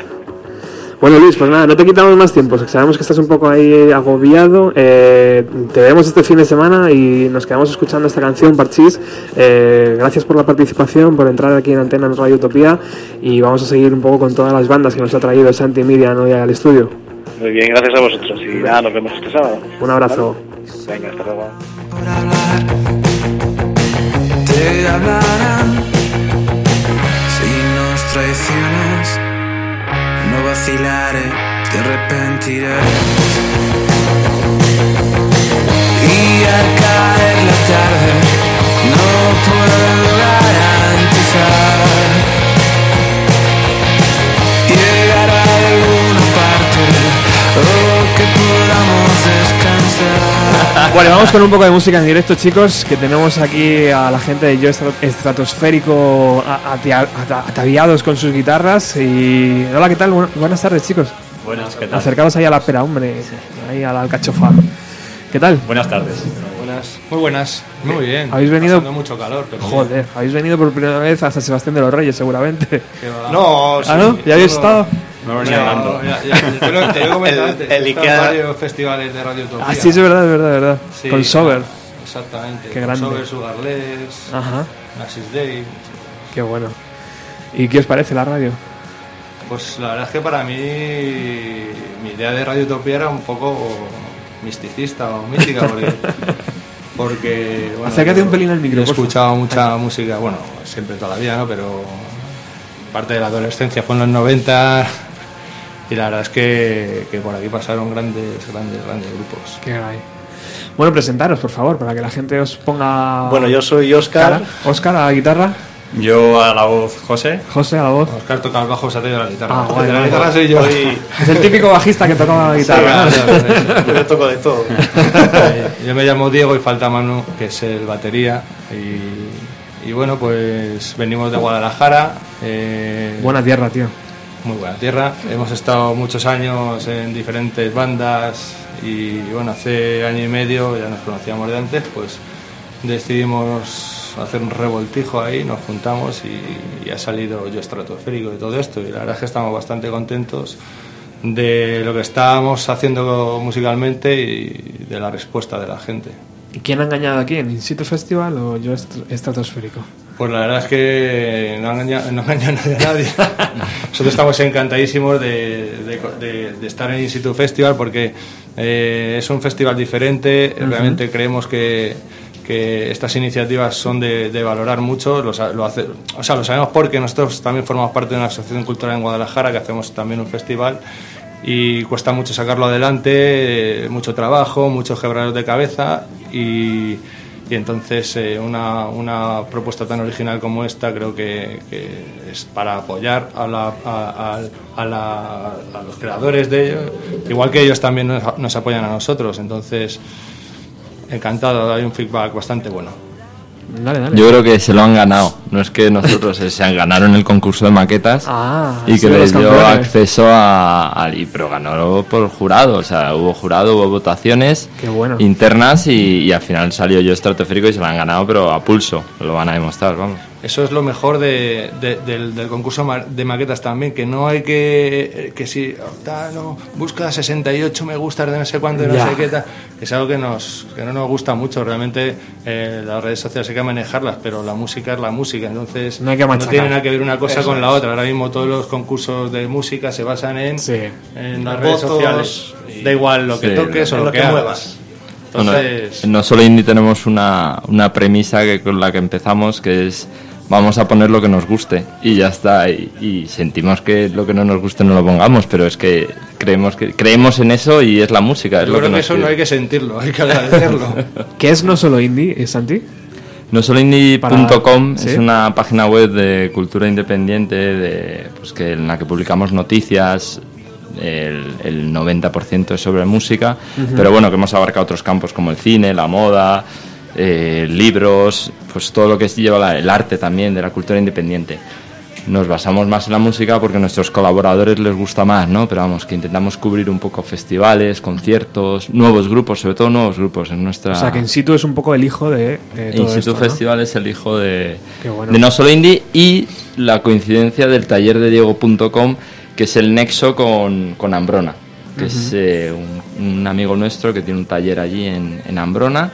Bueno, Luis, pues nada, no te quitamos más tiempo. Sabemos que estás un poco ahí agobiado. Eh, te vemos este fin de semana y nos quedamos escuchando esta canción, Parchís. Eh, gracias por la participación, por entrar aquí en Antena en Radio Utopía. Y vamos a seguir un poco con todas las bandas que nos ha traído Santi y Miriam hoy al estudio. Muy bien, gracias a vosotros. Y nada, nos vemos este sábado. Un abrazo. Venga, hasta luego. te hablarán si nos traicionas vacilaré te arrepentirás y al caer la tarde no puedo garantizar Bueno, vamos con un poco de música en directo, chicos, que tenemos aquí a la gente de Yo Estra- Estratosférico ataviados con sus guitarras. Y hola, ¿qué tal? Bu- buenas tardes, chicos. Buenas, ¿qué tal? Acercados ahí a la pera, hombre, ahí a la alcachofa. ¿Qué tal? Buenas tardes. Buenas, muy buenas, muy bien. Habéis venido- Pasando mucho calor, pero Joder, habéis venido por primera vez a San Sebastián de los Reyes, seguramente. bien. No, [laughs] ¿Ah, no? ¿Ya habéis estado? Me venía hablando. ya- ya- te lo- te lo he comentado El- [laughs] antes, el Ikea- varios festivales de Radio Utopía. Ah, sí, es verdad, es verdad, es verdad. Sí, con Sober. Exactamente. Qué con grande. Sober, Sugarless, Ajá, Nasis Day. qué bueno. ¿Y qué os parece la radio? Pues la verdad es que para mí mi idea de Radio Utopía era un poco misticista o mística porque, [laughs] porque bueno, Acércate yo- un pelín al micro, He escuchado mucha música, bueno, siempre toda la vida, ¿no? Pero parte de la adolescencia fue en los 90 y la verdad es que, que por aquí pasaron grandes, grandes, grandes grupos. Qué guay. Bueno, presentaros, por favor, para que la gente os ponga. Bueno, yo soy Óscar. Oscar a la guitarra. Yo a la voz José. José a la voz. Oscar toca el bajo, se ha traído la guitarra. Ah, guay, la guay. guitarra soy yo. Hoy- Es el típico bajista que tocaba la guitarra. Sí, ¿no? claro, claro, sí. Yo toco de todo. [laughs] Yo me llamo Diego y falta Manu, que es el batería. Y, y bueno, pues venimos de Guadalajara. eh, Buena tierra, tío. Muy buena tierra. Hemos estado muchos años en diferentes bandas y bueno, hace año y medio, ya nos conocíamos de antes, pues decidimos hacer un revoltijo ahí, nos juntamos y, y ha salido yo estratosférico de todo esto y la verdad es que estamos bastante contentos de lo que estábamos haciendo musicalmente y de la respuesta de la gente. ¿Y quién ha engañado aquí? ¿En In Situ Festival o yo est- estratosférico? Pues la verdad es que no engaña, no engaña nadie a nadie. [laughs] Nosotros estamos encantadísimos de, de- de- de estar en Instituto Festival porque eh, es un festival diferente. Realmente creemos que, que estas iniciativas son de, valorar mucho. Lo, sa- lo hace- o sea, lo sabemos porque nosotros también formamos parte de una asociación cultural en Guadalajara que hacemos también un festival y cuesta mucho sacarlo adelante, eh, mucho trabajo, muchos quebraderos de cabeza y, y entonces eh, una, una propuesta tan original como esta creo que, es para apoyar a, la- a- la- a los creadores de ello, igual que ellos también nos apoyan a nosotros, entonces encantado, hay un feedback bastante bueno. Dale, dale. Yo creo que se lo han ganado. No es que nosotros eh, se han ganaron el concurso de maquetas Ah, y que les dio acceso a, a- y pero ganó por jurado. O sea, hubo jurado, hubo votaciones bueno. internas y, y al final salió yo estratosférico y se lo han ganado, pero a pulso. Lo van a demostrar, vamos. Eso es lo mejor de- de- del, del concurso ma- de maquetas también, que no hay que, que si no, busca 68 me gustas de no sé cuánto, de no Ya. sé qué tal. Es algo que, nos, que no nos gusta mucho. Realmente eh, las redes sociales hay que manejarlas, pero la música es la música. Entonces No hay que tiene nada que ver una cosa Eso con la es. otra. Ahora mismo todos los concursos de música se basan en, en las redes sociales. y- Da igual lo que Sí, toques o lo, lo que, que hagas. Bueno, Entonces, en No Solo Indie tenemos una, una premisa que, con la que empezamos, que es vamos a poner lo que nos guste y ya está. Y, y sentimos que lo que no nos guste no lo pongamos, pero es que creemos que creemos en eso y es la música. Es yo lo creo que eso no hay que sentirlo, hay que agradecerlo. [laughs] ¿Qué es no solo indie, eh, Santi? No solo indie.com es una página web de cultura independiente de, pues que, en la que publicamos noticias el, el 90% es sobre música, pero bueno, que hemos abarcado otros campos como el cine, la moda, eh, libros, pues todo lo que lleva la- el arte también de la cultura independiente. Nos basamos más en la música porque a nuestros colaboradores les gusta más, ¿no? Pero vamos, que intentamos cubrir un poco festivales, conciertos, nuevos grupos, sobre todo nuevos grupos en nuestra... O sea, que in situ es un poco el hijo de, de todo Instituto esto, ¿no? Festival es el hijo de, bueno. de No Solo Indie y la coincidencia del taller de Diego.com, que es el nexo con, con Ambrona, que es Ujú. eh, un, un amigo nuestro que tiene un taller allí en, en Ambrona,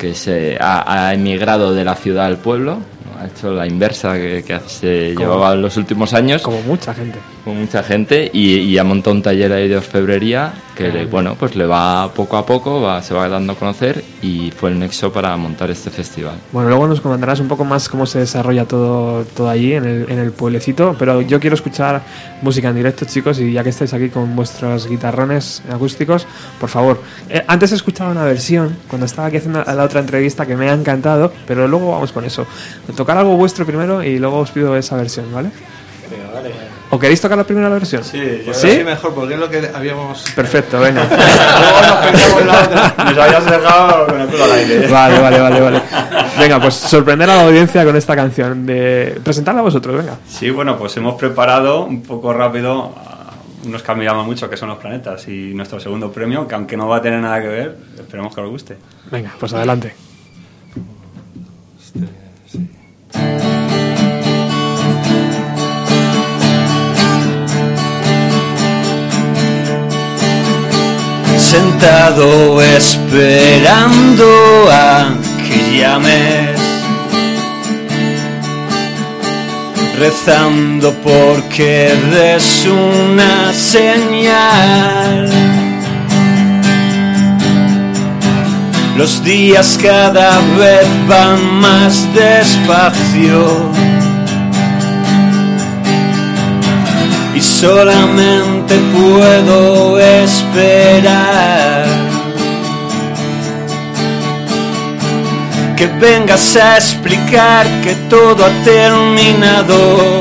que se ha, ha emigrado de la ciudad al pueblo, ha hecho la inversa que, que se Como- llevaba en los últimos años. Como mucha gente. Con mucha gente y, y ha montado un taller ahí de orfebrería que, le- bueno, pues le va poco a poco, va, se va dando a conocer y fue el nexo para montar este festival. Bueno, luego nos comentarás un poco más cómo se desarrolla todo, todo allí en el, en el pueblecito, pero yo quiero escuchar música en directo, chicos, y ya que estáis aquí con vuestros guitarrones acústicos, por favor. Eh, antes he escuchado una versión, cuando estaba aquí haciendo la otra entrevista, que me ha encantado, pero luego vamos con eso. Tocar algo vuestro primero y luego os pido esa versión, ¿vale? ¿O queréis tocar la primera versión? Sí, yo ¿Sí? creo que sí mejor, porque es lo que habíamos... Perfecto, venga. [laughs] Luego nos pensamos la otra. Nos habías dejado con el culo al aire. Vale, vale, vale, vale. Venga, pues sorprender a la audiencia con esta canción. De... Presentadla vosotros, venga. Sí, bueno, pues hemos preparado un poco rápido a unos que admiramos mucho, que son los planetas, y nuestro segundo premio, que aunque no va a tener nada que ver, esperemos que os guste. Venga, pues adelante. Sentado esperando a que llames, rezando porque des una señal. Los días cada vez van más despacio. Y solamente puedo esperar que vengas a explicar que todo ha terminado.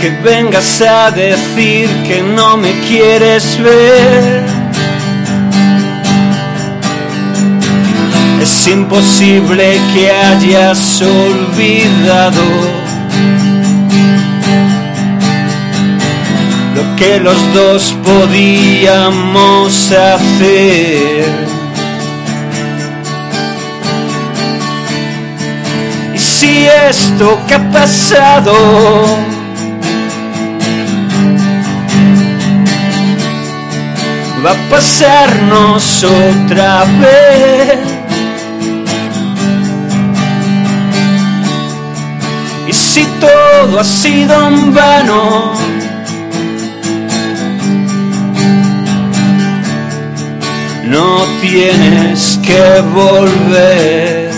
Que vengas a decir que no me quieres ver. Es imposible que hayas olvidado lo que los dos podíamos hacer. Y si esto que ha pasado va a pasarnos otra vez. Si todo ha sido en vano, no tienes que volver.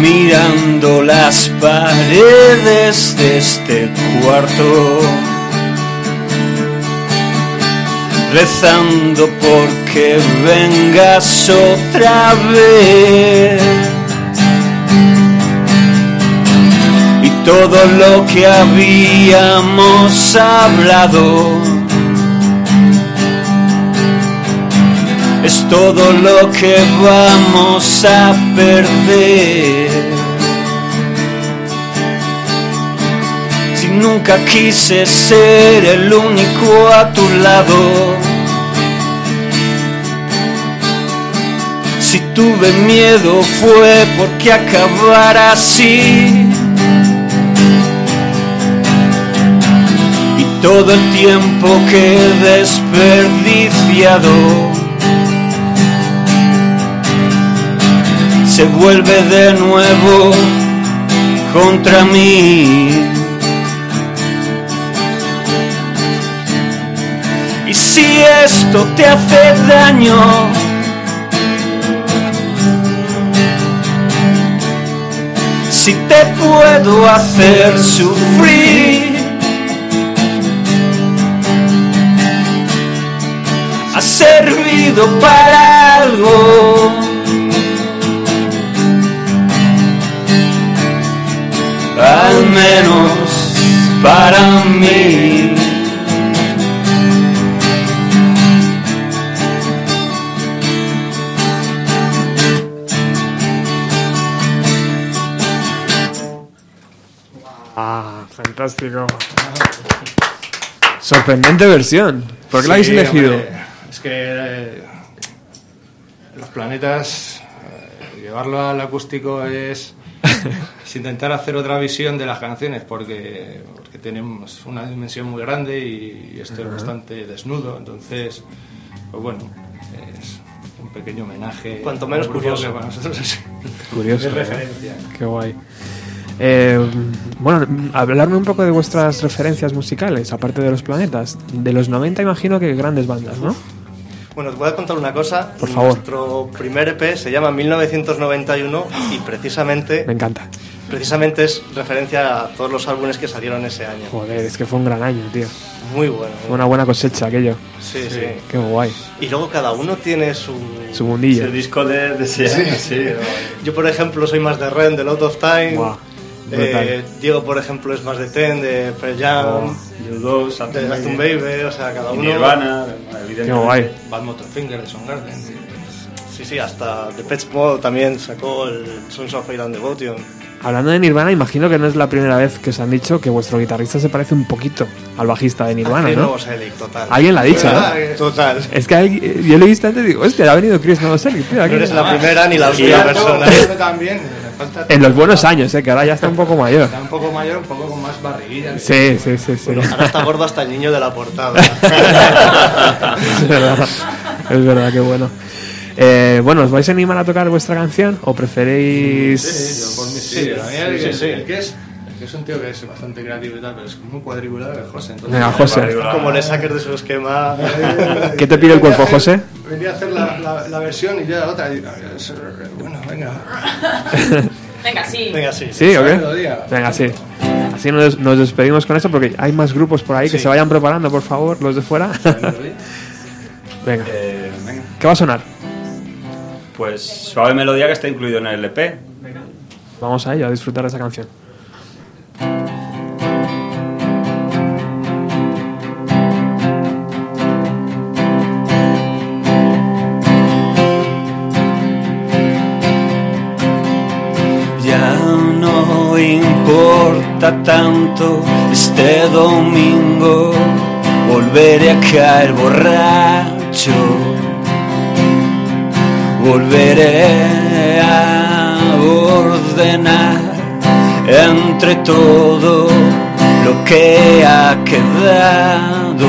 Mirando las paredes de este cuarto, rezando porque vengas otra vez. y todo lo que habíamos hablado es todo lo que vamos a perder. Nunca quise ser el único a tu lado, si tuve miedo fue porque acabara así. Y todo el tiempo que he desperdiciado se vuelve de nuevo contra mí. Si esto te hace daño, si te puedo hacer sufrir, haz servido para algo. Al menos para mí. Fantástico. Sorprendente versión. ¿Por qué la habéis elegido? hombre, es que eh, los planetas, eh, llevarlo al acústico es, [laughs] es intentar hacer otra visión de las canciones porque, porque tenemos una dimensión muy grande y, esto es bastante desnudo. Entonces, pues bueno, es un pequeño homenaje. Cuanto menos curioso. que para nosotros es Curioso. es ¿eh? referencia. Qué guay. Eh, bueno, hablarme un poco de vuestras referencias musicales, aparte de los planetas. De los 90 imagino que grandes bandas, ¿no? Bueno, os voy a contar una cosa. Por favor. Nuestro primer EP se llama 1991 y precisamente, Me encanta. precisamente es referencia a todos los álbumes que salieron ese año. Joder, es que fue un gran año, tío. Muy bueno. Fue una buena cosecha aquello. Sí, sí. Qué guay. Y luego cada uno tiene su... Su mundillo. El disco de, de ese año, sí. Yo, por ejemplo, soy más de Ren, de Lot of Time. Buah, Eh. Diego, por ejemplo, es más de Ten, de Pearl Jam, Oh, U2, de Baby, o sea, cada uno... Nirvana, evidentemente. Qué guay. Bad Motorfinger de Soundgarden. Sí, sí, hasta The Pet Mode también sacó el Sons of Fire and Devotion. Hablando de Nirvana, imagino que no es la primera vez que os han dicho que vuestro guitarrista se parece un poquito al bajista de Nirvana, ¿no? Novoselic, total. Alguien la ha dicho, ¿Verdad? ¿no? Total. Es que alguien- yo lo he visto antes y digo, hostia, ha venido Chris Novoselic, tío. aquí. No eres la primera ni la última persona. [laughs] También, falta En los buenos años, eh, que ahora ya está un poco mayor. Está un poco mayor, un poco con más barriguilla. Sí, sí, sí, sí. Ahora está [laughs] gordo hasta el niño de la portada. es verdad, es verdad, qué bueno. Eh, bueno, ¿os vais a animar a tocar vuestra canción o preferéis...? Sí, yo por mí sí. Sí, que es, que es un tío que es bastante creativo y tal, pero es muy cuadriculado es José. Entonces, Venga, José. Como le saques de su esquema. [laughs] ¿Qué te pide el cuerpo, José? Venía a hacer la, la, la versión y ya la otra. y, bueno, venga. [laughs] Venga, sí. Venga, sí. ¿Sí o qué? Venga, sí. Así nos, nos despedimos con eso porque hay más grupos por ahí que se vayan preparando, por favor, los de fuera. [laughs] Venga, Eh, venga. ¿qué va a sonar? Pues Suave Melodía que está incluido en el EP. Vamos a ello, a disfrutar de esa canción. Tanto este domingo, volveré a caer borracho, volveré a ordenar entre todo lo que ha quedado.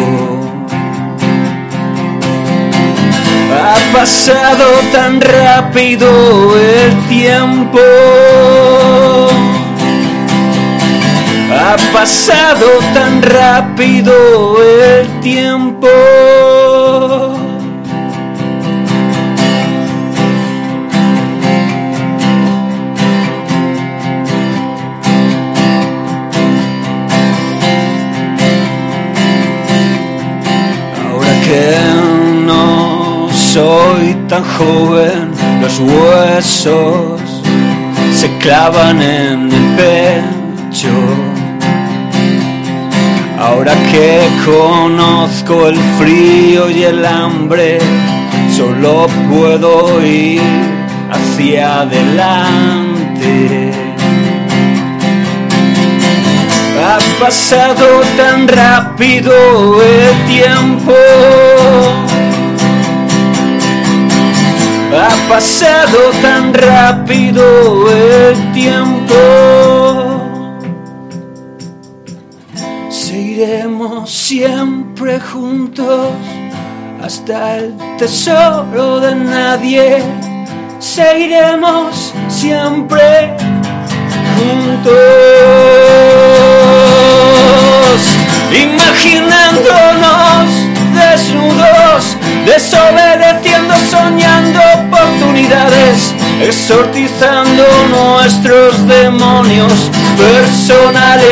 Ha pasado tan rápido el tiempo. Ha pasado tan rápido el tiempo. Ahora que no soy tan joven, los huesos se clavan en el pecho. Ahora que conozco el frío y el hambre, solo puedo ir hacia adelante. Ha pasado tan rápido el tiempo. Ha pasado tan rápido el tiempo. Seguiremos siempre juntos hasta el tesoro de nadie. Seguiremos siempre juntos, imaginándonos desnudos, desobedeciendo, soñando oportunidades, exorcizando nuestros demonios personales.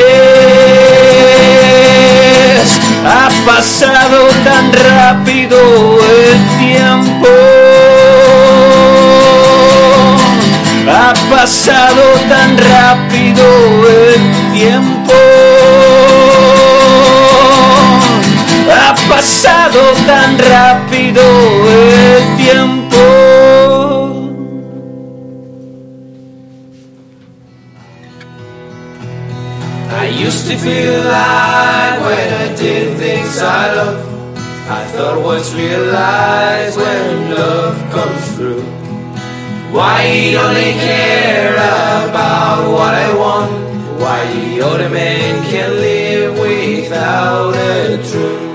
Ha pasado tan rápido el tiempo. Ha pasado tan rápido el tiempo. Ha pasado tan rápido el tiempo. Used to feel like when I did things I love. I thought was realized when love comes through. Why you only care about what I want? Why the other man can live without a truth?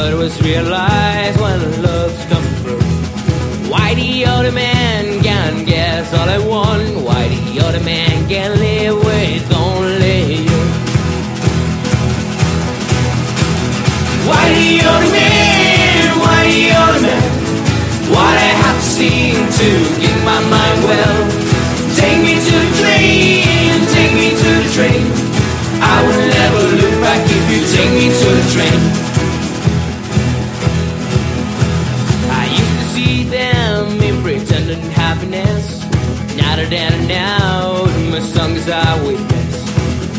Thought it was realized when love's come through. Why the other man can guess all I want? Why the other man can live with only you? Why the other man? Why the other man? What I have seen to get my mind well. Take me to the train, take me to the train. I will never look back if you take me to the train. That they're now, my songs I witness.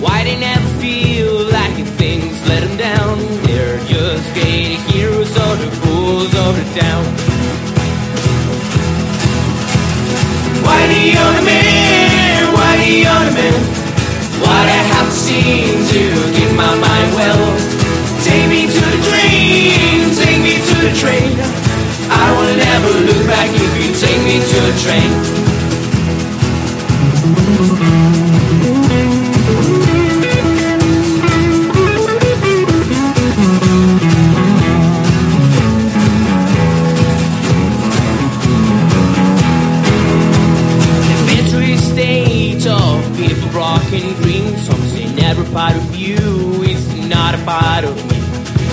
Why they never feel like if things let them down? They're just great heroes or the fools of the town. Why do you the other man? Why do you the other man? What I have seen to get my mind well. Take me to the train, take me to the train. I will never look back if you take me to the train.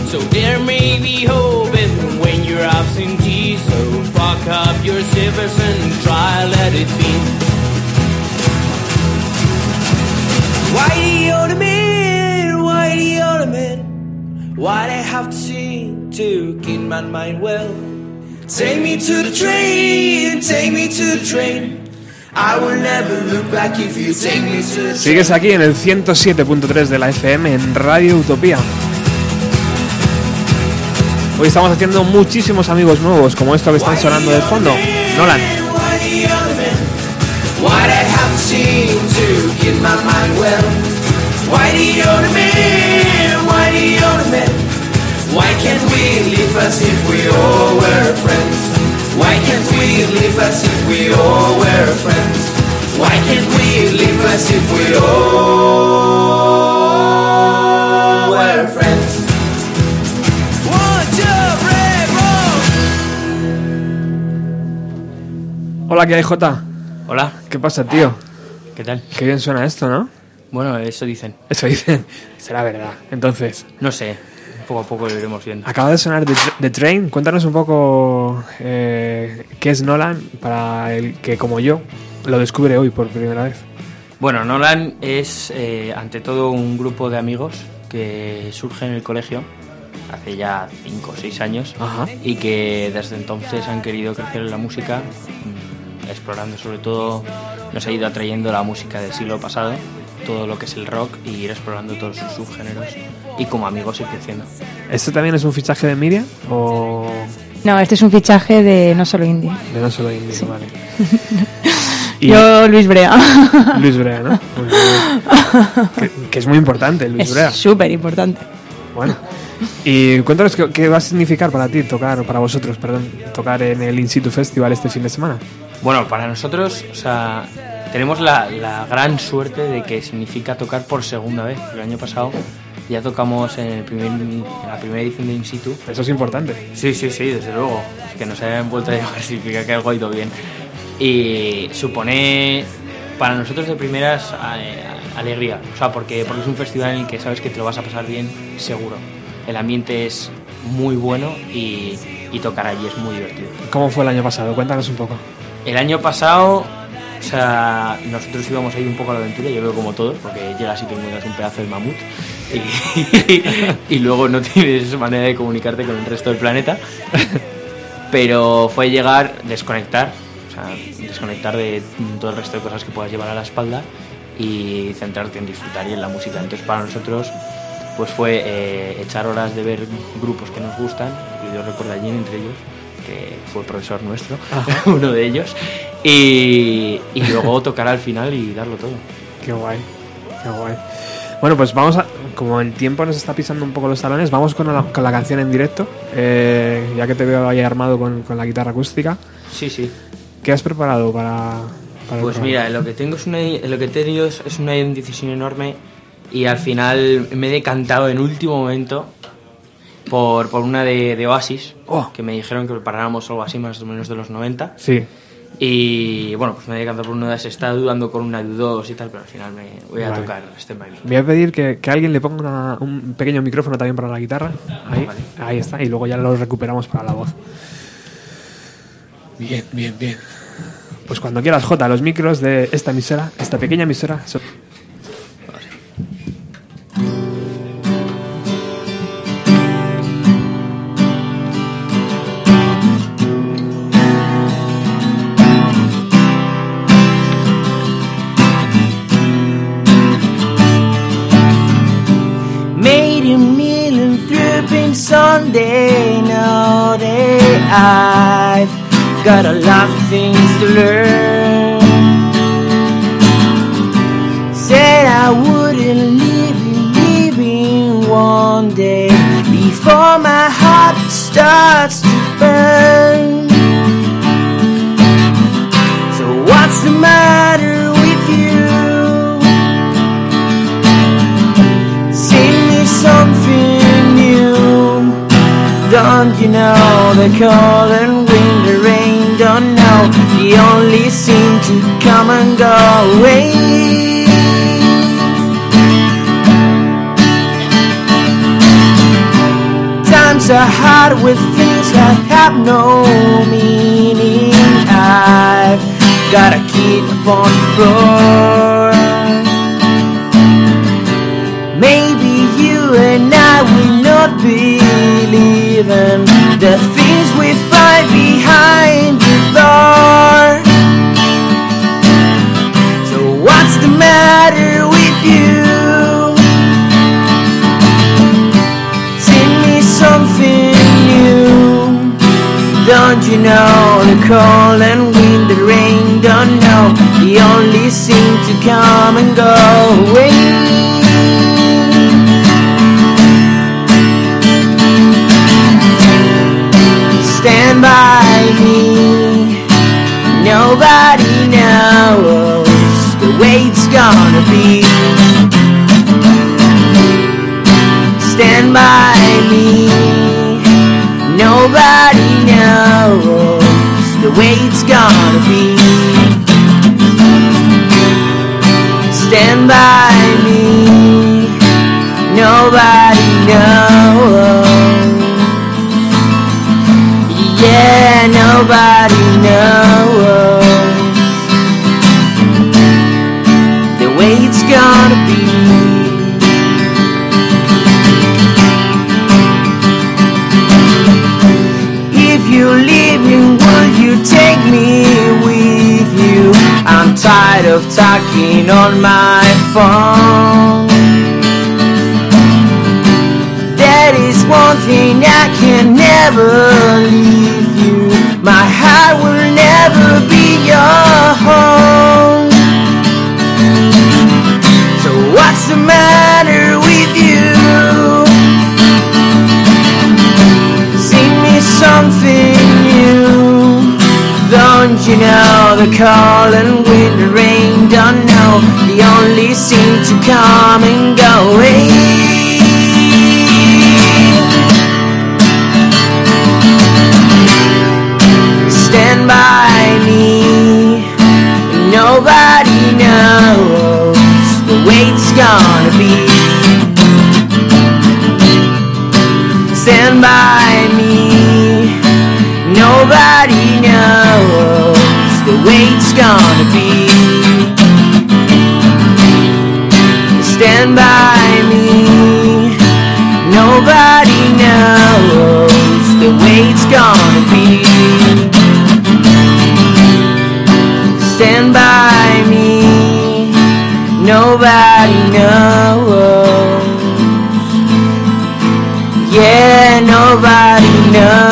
So there may be hope even when you're absentee. So fuck up your zippers and try let it be. Why the man? Why the man? Why I have to see to keep my mind well? Take me to the train, take me to the train. Sigues aquí en el 107.3 de la FM en Radio Utopía. Hoy estamos haciendo muchísimos amigos nuevos, como esto que están sonando de fondo. Nolan. Why can't we live as if we all were friends? Why can't we live as if we all were friends? Why can't we live as if we all were friends? Hola, ¿qué hay, Jota? Hola. ¿Qué pasa, tío? ¿Qué tal? Qué bien suena esto, ¿no? Bueno, eso dicen. Eso dicen. [laughs] Será verdad. Entonces, No sé, poco a poco lo iremos viendo. acaba de sonar The, The Train. Cuéntanos un poco eh, qué es Nolan para el que, como yo, lo descubre hoy por primera vez. Bueno, Nolan es eh, ante todo un grupo de amigos que surge en el colegio hace ya 5 o 6 años Ajá. y que desde entonces han querido crecer en la música, mm, explorando sobre todo, nos ha ido atrayendo la música del siglo pasado, todo lo que es el rock y ir explorando todos sus subgéneros y como amigos ir creciendo. ¿Esto también es un fichaje de Miriam o No, este es un fichaje de no solo indie. de no solo indie? Vale. [laughs] Yo, Luis Brea. [laughs] Luis Brea, ¿no? Que es muy importante, Luis Es Brea. súper importante. Bueno. Y cuéntanos qué, qué va a significar para ti tocar, o para vosotros, perdón, tocar en el In Situ Festival este fin de semana. Bueno, para nosotros, o sea, tenemos la, la gran suerte de que significa tocar por segunda vez. El año pasado ya tocamos en, el primer, en la primera edición de In Situ. Eso es importante. Sí, sí, sí, desde luego. Que nos hayan vuelto a llamar [laughs] significa que algo ha ido bien. Y supone para nosotros de primeras alegría. O sea, porque, porque es un festival en el que sabes que te lo vas a pasar bien, seguro. el ambiente es muy bueno y, y tocar allí es muy divertido. ¿Cómo fue el año pasado? Cuéntanos un poco. El año pasado, o sea, nosotros íbamos ahí un poco a la aventura, yo creo como todos, porque llegas y te encuentras un pedazo de mamut y, [laughs] y luego no tienes manera de comunicarte con el resto del planeta. Pero fue llegar, desconectar, o sea, desconectar de todo el resto de cosas que puedas llevar a la espalda y centrarte en disfrutar y en la música. Entonces para nosotros pues fue eh, echar horas de ver grupos que nos gustan, y yo recuerdo allí entre ellos, que fue profesor nuestro, Ajá. [laughs] uno de ellos, y, y luego tocar al final y darlo todo. Qué guay, qué guay. Bueno, pues vamos a. Como el tiempo nos está pisando un poco los talones, vamos con la, con la canción en directo. eh, ya que te veo ahí armado con, con la guitarra acústica. Sí, sí. ¿Qué has preparado para.? para Pues mira, lo que tengo es una, lo que he tenido es, una indecisión enorme y al final me he decantado en último momento por, por una de, de Oasis, que me dijeron que preparáramos algo así más o menos de los 90. Sí. Y bueno, pues me he decantado por una de esas. Estaba dudando con una de dos y tal, pero al final me voy a Vale. tocar By Me. Voy a pedir que, que alguien le ponga una- un pequeño micrófono también para la guitarra. Ahí, ahí está. Y luego ya lo recuperamos para la voz. Bien, bien, bien. Pues cuando quieras, Jota, los micros de esta emisora, esta pequeña emisora. son- I've got a lot of things to learn. Said I wouldn't leave you, leaving one day before my heart starts to know the cold and wind, the rain? Don't know the only seem to come and go away. Times are hard with things that have no meaning. I've gotta keep upon the floor. Maybe you and I will not be in the things we find behind the door. So what's the matter with you? Sing me something new. Don't you know the cold and wind, the rain? Don't know the only seem to come and go away. By me. Nobody knows the way it's gonna be. Stand by me. Nobody knows the way it's gonna be. Stand by nobody knows the way it's gonna be. If you leaving, will you take me with you? I'm tired of talking on my phone. That is one thing I can never leave. My heart will never be your home. So what's the matter with you? Sing me something new. Don't you know the cold and wind, the rain? Don't know the only seem to come and go away. by me. Nobody knows the way it's gonna be. Stand by me. Nobody knows the way it's gonna be. Stand by me. Nobody knows the way it's gonna be. Nobody knows. Yeah, nobody knows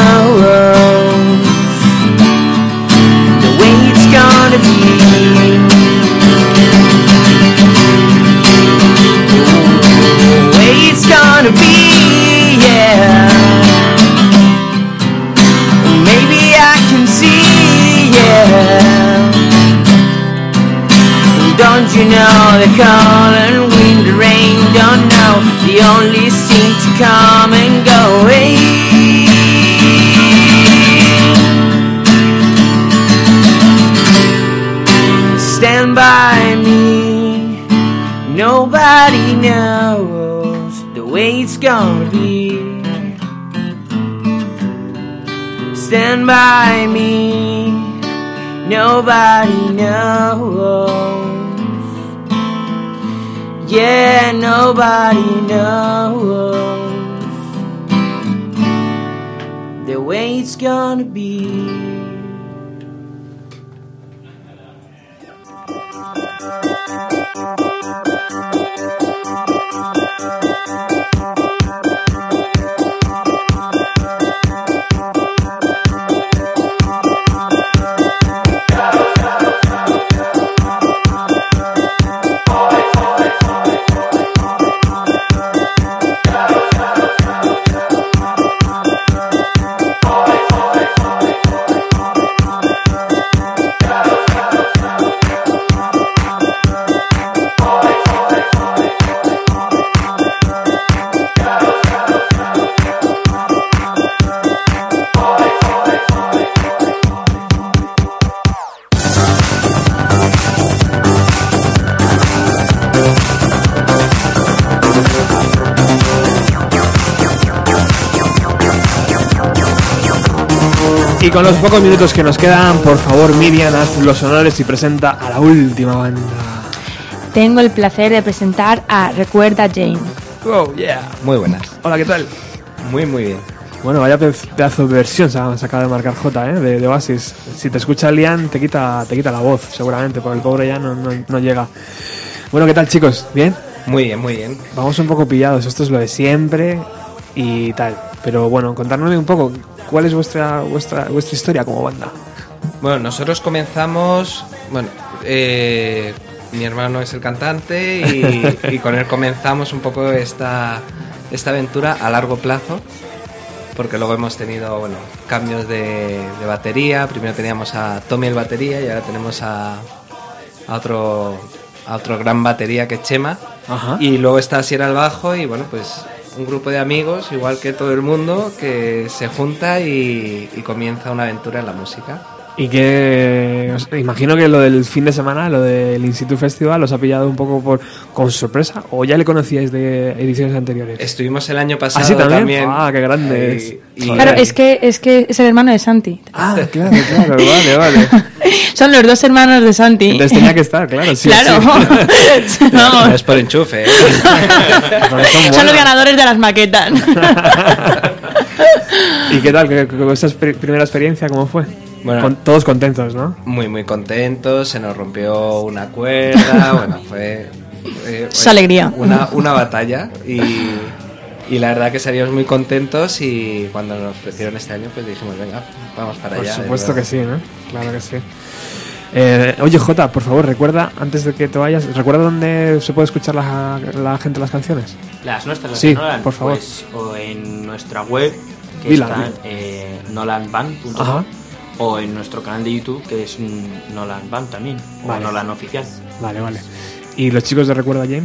you know the cold and wind, the rain? Don't know they only seem to come and go pocos minutos que nos quedan, por favor, Miriam, haz los honores y presenta a la última banda. Tengo el placer de presentar a Recuerda Jane. Oh, yeah. Muy buenas. Hola, ¿qué tal? Muy, muy bien. Bueno, vaya pe- pedazo de versión se acaba de marcar J, ¿eh? De, de Oasis. Si te escucha Lian, te quita, te quita la voz, seguramente, porque el pobre ya no, no, no llega. Bueno, ¿qué tal, chicos? ¿Bien? Muy bien, muy bien. Vamos un poco pillados, esto es lo de siempre y tal. Pero bueno, contadme un poco, ¿cuál es vuestra, vuestra, vuestra historia como banda? Bueno, nosotros comenzamos. Bueno, eh, mi hermano es el cantante y, [laughs] y con él comenzamos un poco esta, esta aventura a largo plazo. Porque luego hemos tenido bueno, cambios de, de batería. Primero teníamos a Tommy el batería y ahora tenemos a, a otro, a otro gran batería que es Chema. Ajá. Y luego está Sierra al bajo y bueno, pues un grupo de amigos, igual que todo el mundo, que se junta y, y comienza una aventura en la música. Y que os- imagino que lo del fin de semana, lo del Instituto Festival, os ha pillado un poco por con sorpresa o ya le conocíais de ediciones anteriores. Estuvimos el año pasado ¿Ah, sí, también? también. Ah, qué grande es. Y- Claro, es que, es que es el hermano de Santi. Ah, claro, claro, vale, vale. [laughs] Son los dos hermanos de Santi. Entonces tenía que estar, claro, sí. Claro. sí. [laughs] Vamos. No es por enchufe. ¿eh? Son los ganadores de las maquetas. [laughs] ¿Y qué tal? ¿Qué- qué- ¿Esa primera experiencia cómo fue? Bueno. Con- todos contentos, ¿no? Muy, muy contentos. Se nos rompió una cuerda. [laughs] bueno, fue. fue- Es alegría. Una, una batalla. Y, y la verdad que salimos muy contentos. Y cuando nos ofrecieron este año, pues dijimos, venga, vamos para Por allá. de supuesto que sí, ¿no? Claro que sí. Eh, oye, Jota, por favor, recuerda, antes de que te vayas, ¿recuerda dónde se puede escuchar la, la gente las canciones? Las nuestras, las Sí, de Nolan, por favor. pues, o en nuestra web, que Dila, está eh, nolanband.com, o en nuestro canal de YouTube, que es Nolan Band también, Vale. o Nolan Oficial. Vale, vale. ¿Y los chicos de Recuerda Jane?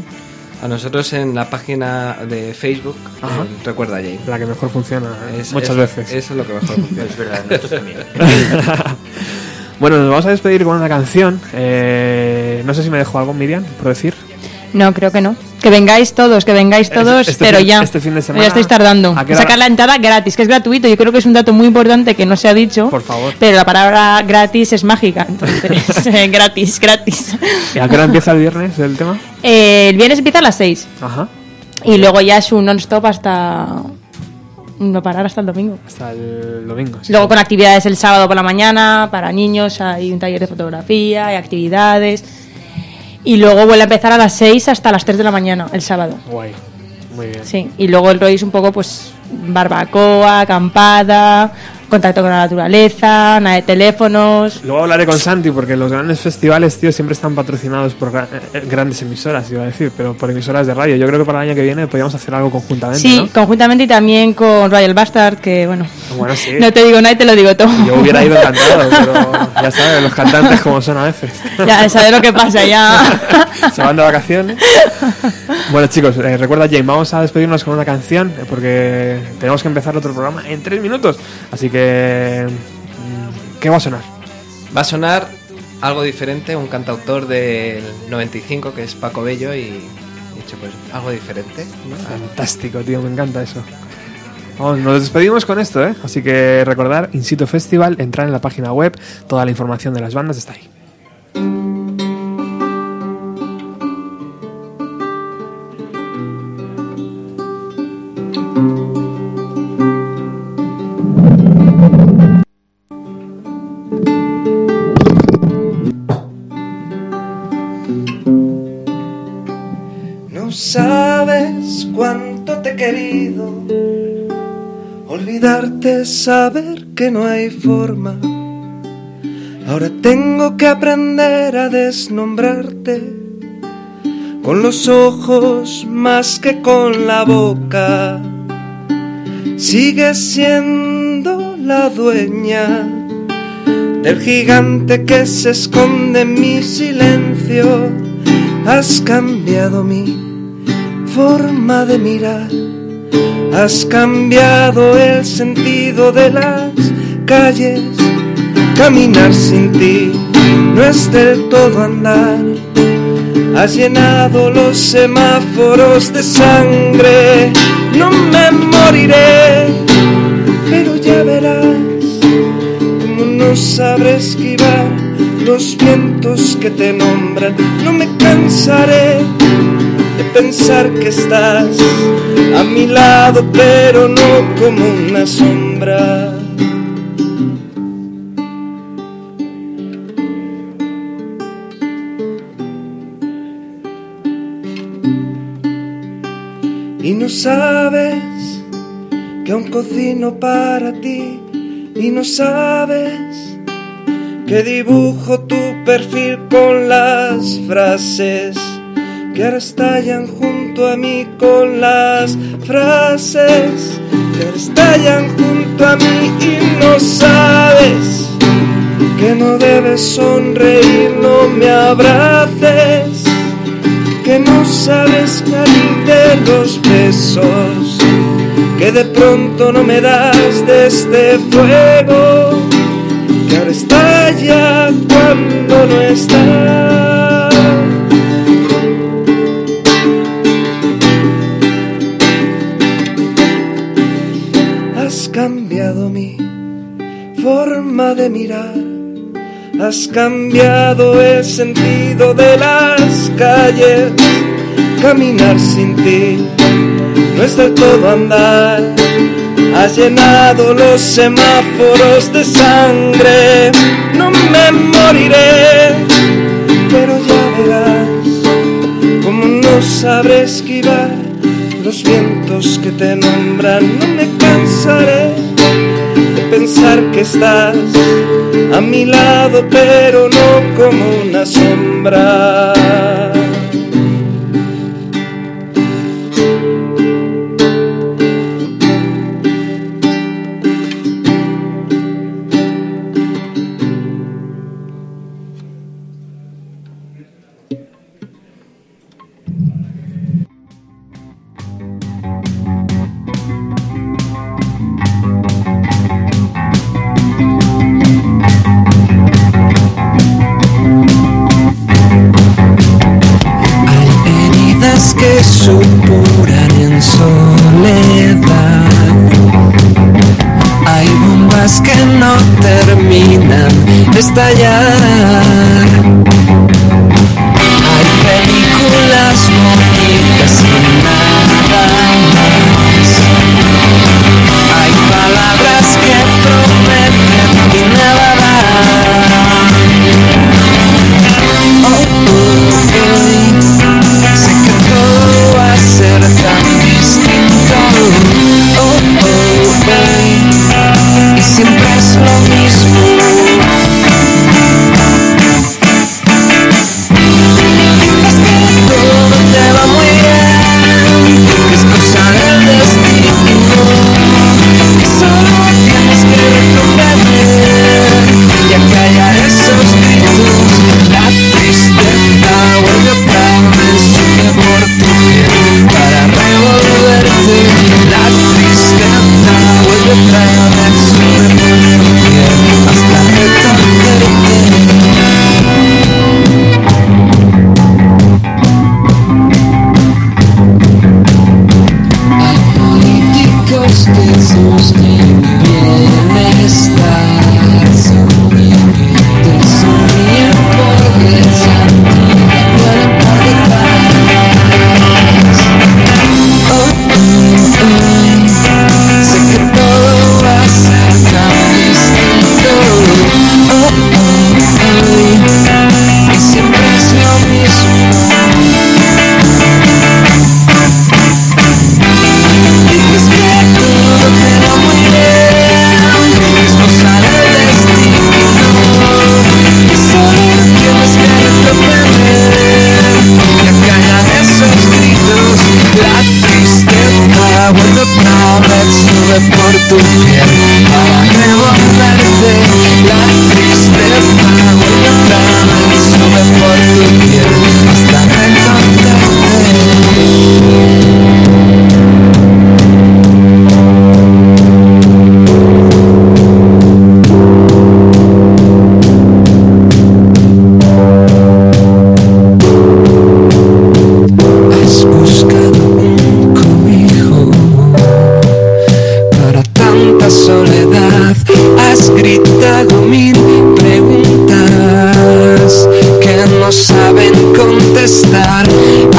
A nosotros en la página de Facebook, Ajá. eh, recuerda Jane. La que mejor funciona ¿eh? Es- muchas es- veces. Eso es lo que mejor funciona. Es verdad, nosotros también. [laughs] bueno, nos vamos a despedir con una canción. Eh, no sé si me dejó algo, Miriam, por decir. No, creo que no. Que vengáis todos, que vengáis todos, este pero fin- ya. este fin de semana, ya estáis tardando. Sacar la entrada gratis, que es gratuito. Yo creo que es un dato muy importante que no se ha dicho. Por favor. Pero la palabra gratis es mágica. Entonces, eh, [laughs] [laughs] gratis, gratis. ¿Y a qué hora empieza el viernes el tema? Eh, el viernes empieza a las 6. Ajá. Y luego ya es un non-stop hasta. No parar hasta el domingo. Hasta el domingo. sí. Luego con actividades el sábado por la mañana, para niños hay un taller de fotografía, hay actividades. Y luego vuelve a empezar a las 6 hasta las 3 de la mañana, el sábado. Guay. Muy bien. Sí, y luego el rollo es un poco pues barbacoa, acampada, contacto con la naturaleza, nada de teléfonos. Luego hablaré con Santi porque los grandes festivales, tío, siempre están patrocinados por gra- eh, grandes emisoras, iba a decir, pero por emisoras de radio. Yo creo que para el año que viene podríamos hacer algo conjuntamente, Sí, ¿no? conjuntamente y también con Royal Bastard, que bueno, Bueno, sí. no te digo nada y te lo digo todo. Yo hubiera ido [laughs] encantado, pero ya sabes, los cantantes como son a veces. Ya sabes lo que pasa, ya. [laughs] Se van de vacaciones. Bueno, chicos, eh, recuerda, Jane, vamos a despedirnos con una canción eh, porque tenemos que empezar otro programa en tres minutos. Así que. ¿Qué va a sonar? Va a sonar algo diferente, un cantautor del 95 que es Paco Bello y he dicho pues algo diferente. ¿no? Fantástico, tío, me encanta eso. Vamos, nos despedimos con esto, ¿eh? Así que recordar, In Situ Festival, entrar en la página web, toda la información de las bandas está ahí. Sabes cuánto te he querido. Olvidarte es saber que no hay forma. Ahora tengo que aprender a desnombrarte con los ojos más que con la boca. Sigues siendo la dueña del gigante que se esconde en mi silencio. Has cambiado mi forma de mirar. Has cambiado el sentido de las calles. Caminar sin ti no es del todo andar. Has llenado los semáforos de sangre. No me moriré, pero ya verás cómo no sabré esquivar los vientos que te nombran. No me cansaré de pensar que estás a mi lado, pero no como una sombra. Y no sabes que aún cocino para ti. Y no sabes que dibujo tu perfil con las frases que ahora estallan junto a mí con las frases. Que ahora estallan junto a mí y no sabes que no debes sonreír, no me abraces, que no sabes salir de los besos, que de pronto no me das de este fuego, que ahora estalla cuando no estás. Forma de mirar, has cambiado el sentido de las calles. Caminar sin ti no es del todo andar. Has llenado los semáforos de sangre. No me moriré, pero ya verás cómo no sabré esquivar los vientos que te nombran. No me cansaré pensar que estás a mi lado, pero no como una sombra. Estallar. estar.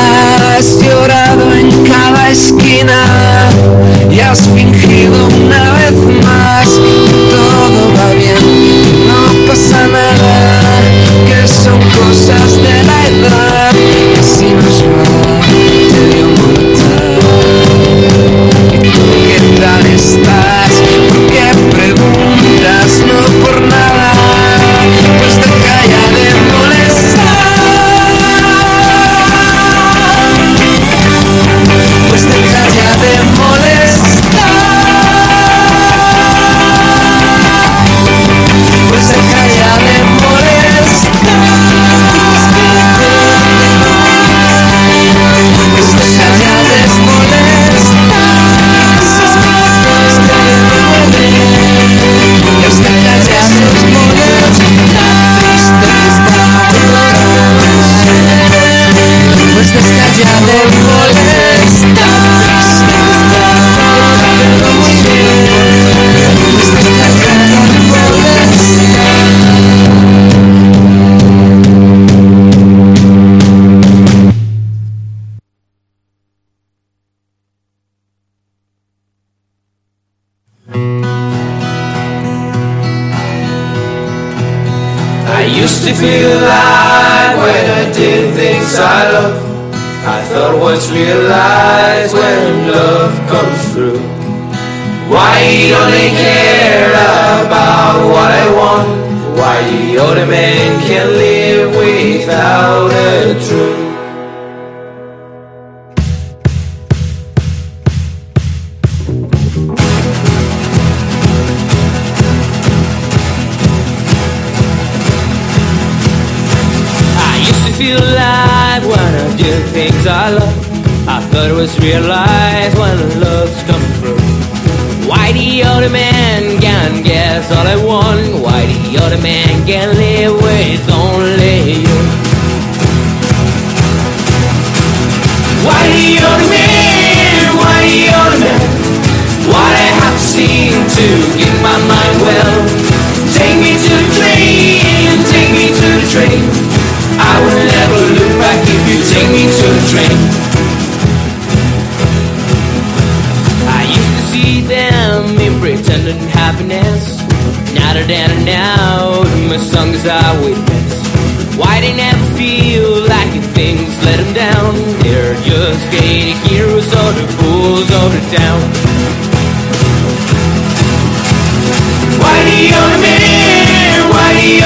always realize when love's coming through. Why the other man can guess all I want? Why the other man can live with only you? Why the other man? Why the other man? What I have seen to get my mind well. Take me to the train, take me to the train. I will never look back if you take me to the train. happiness. a da da now, my songs are witness. Why they never feel like your things let them down? They're just gated heroes or the fools of the town. Why do you on a minute? Why do you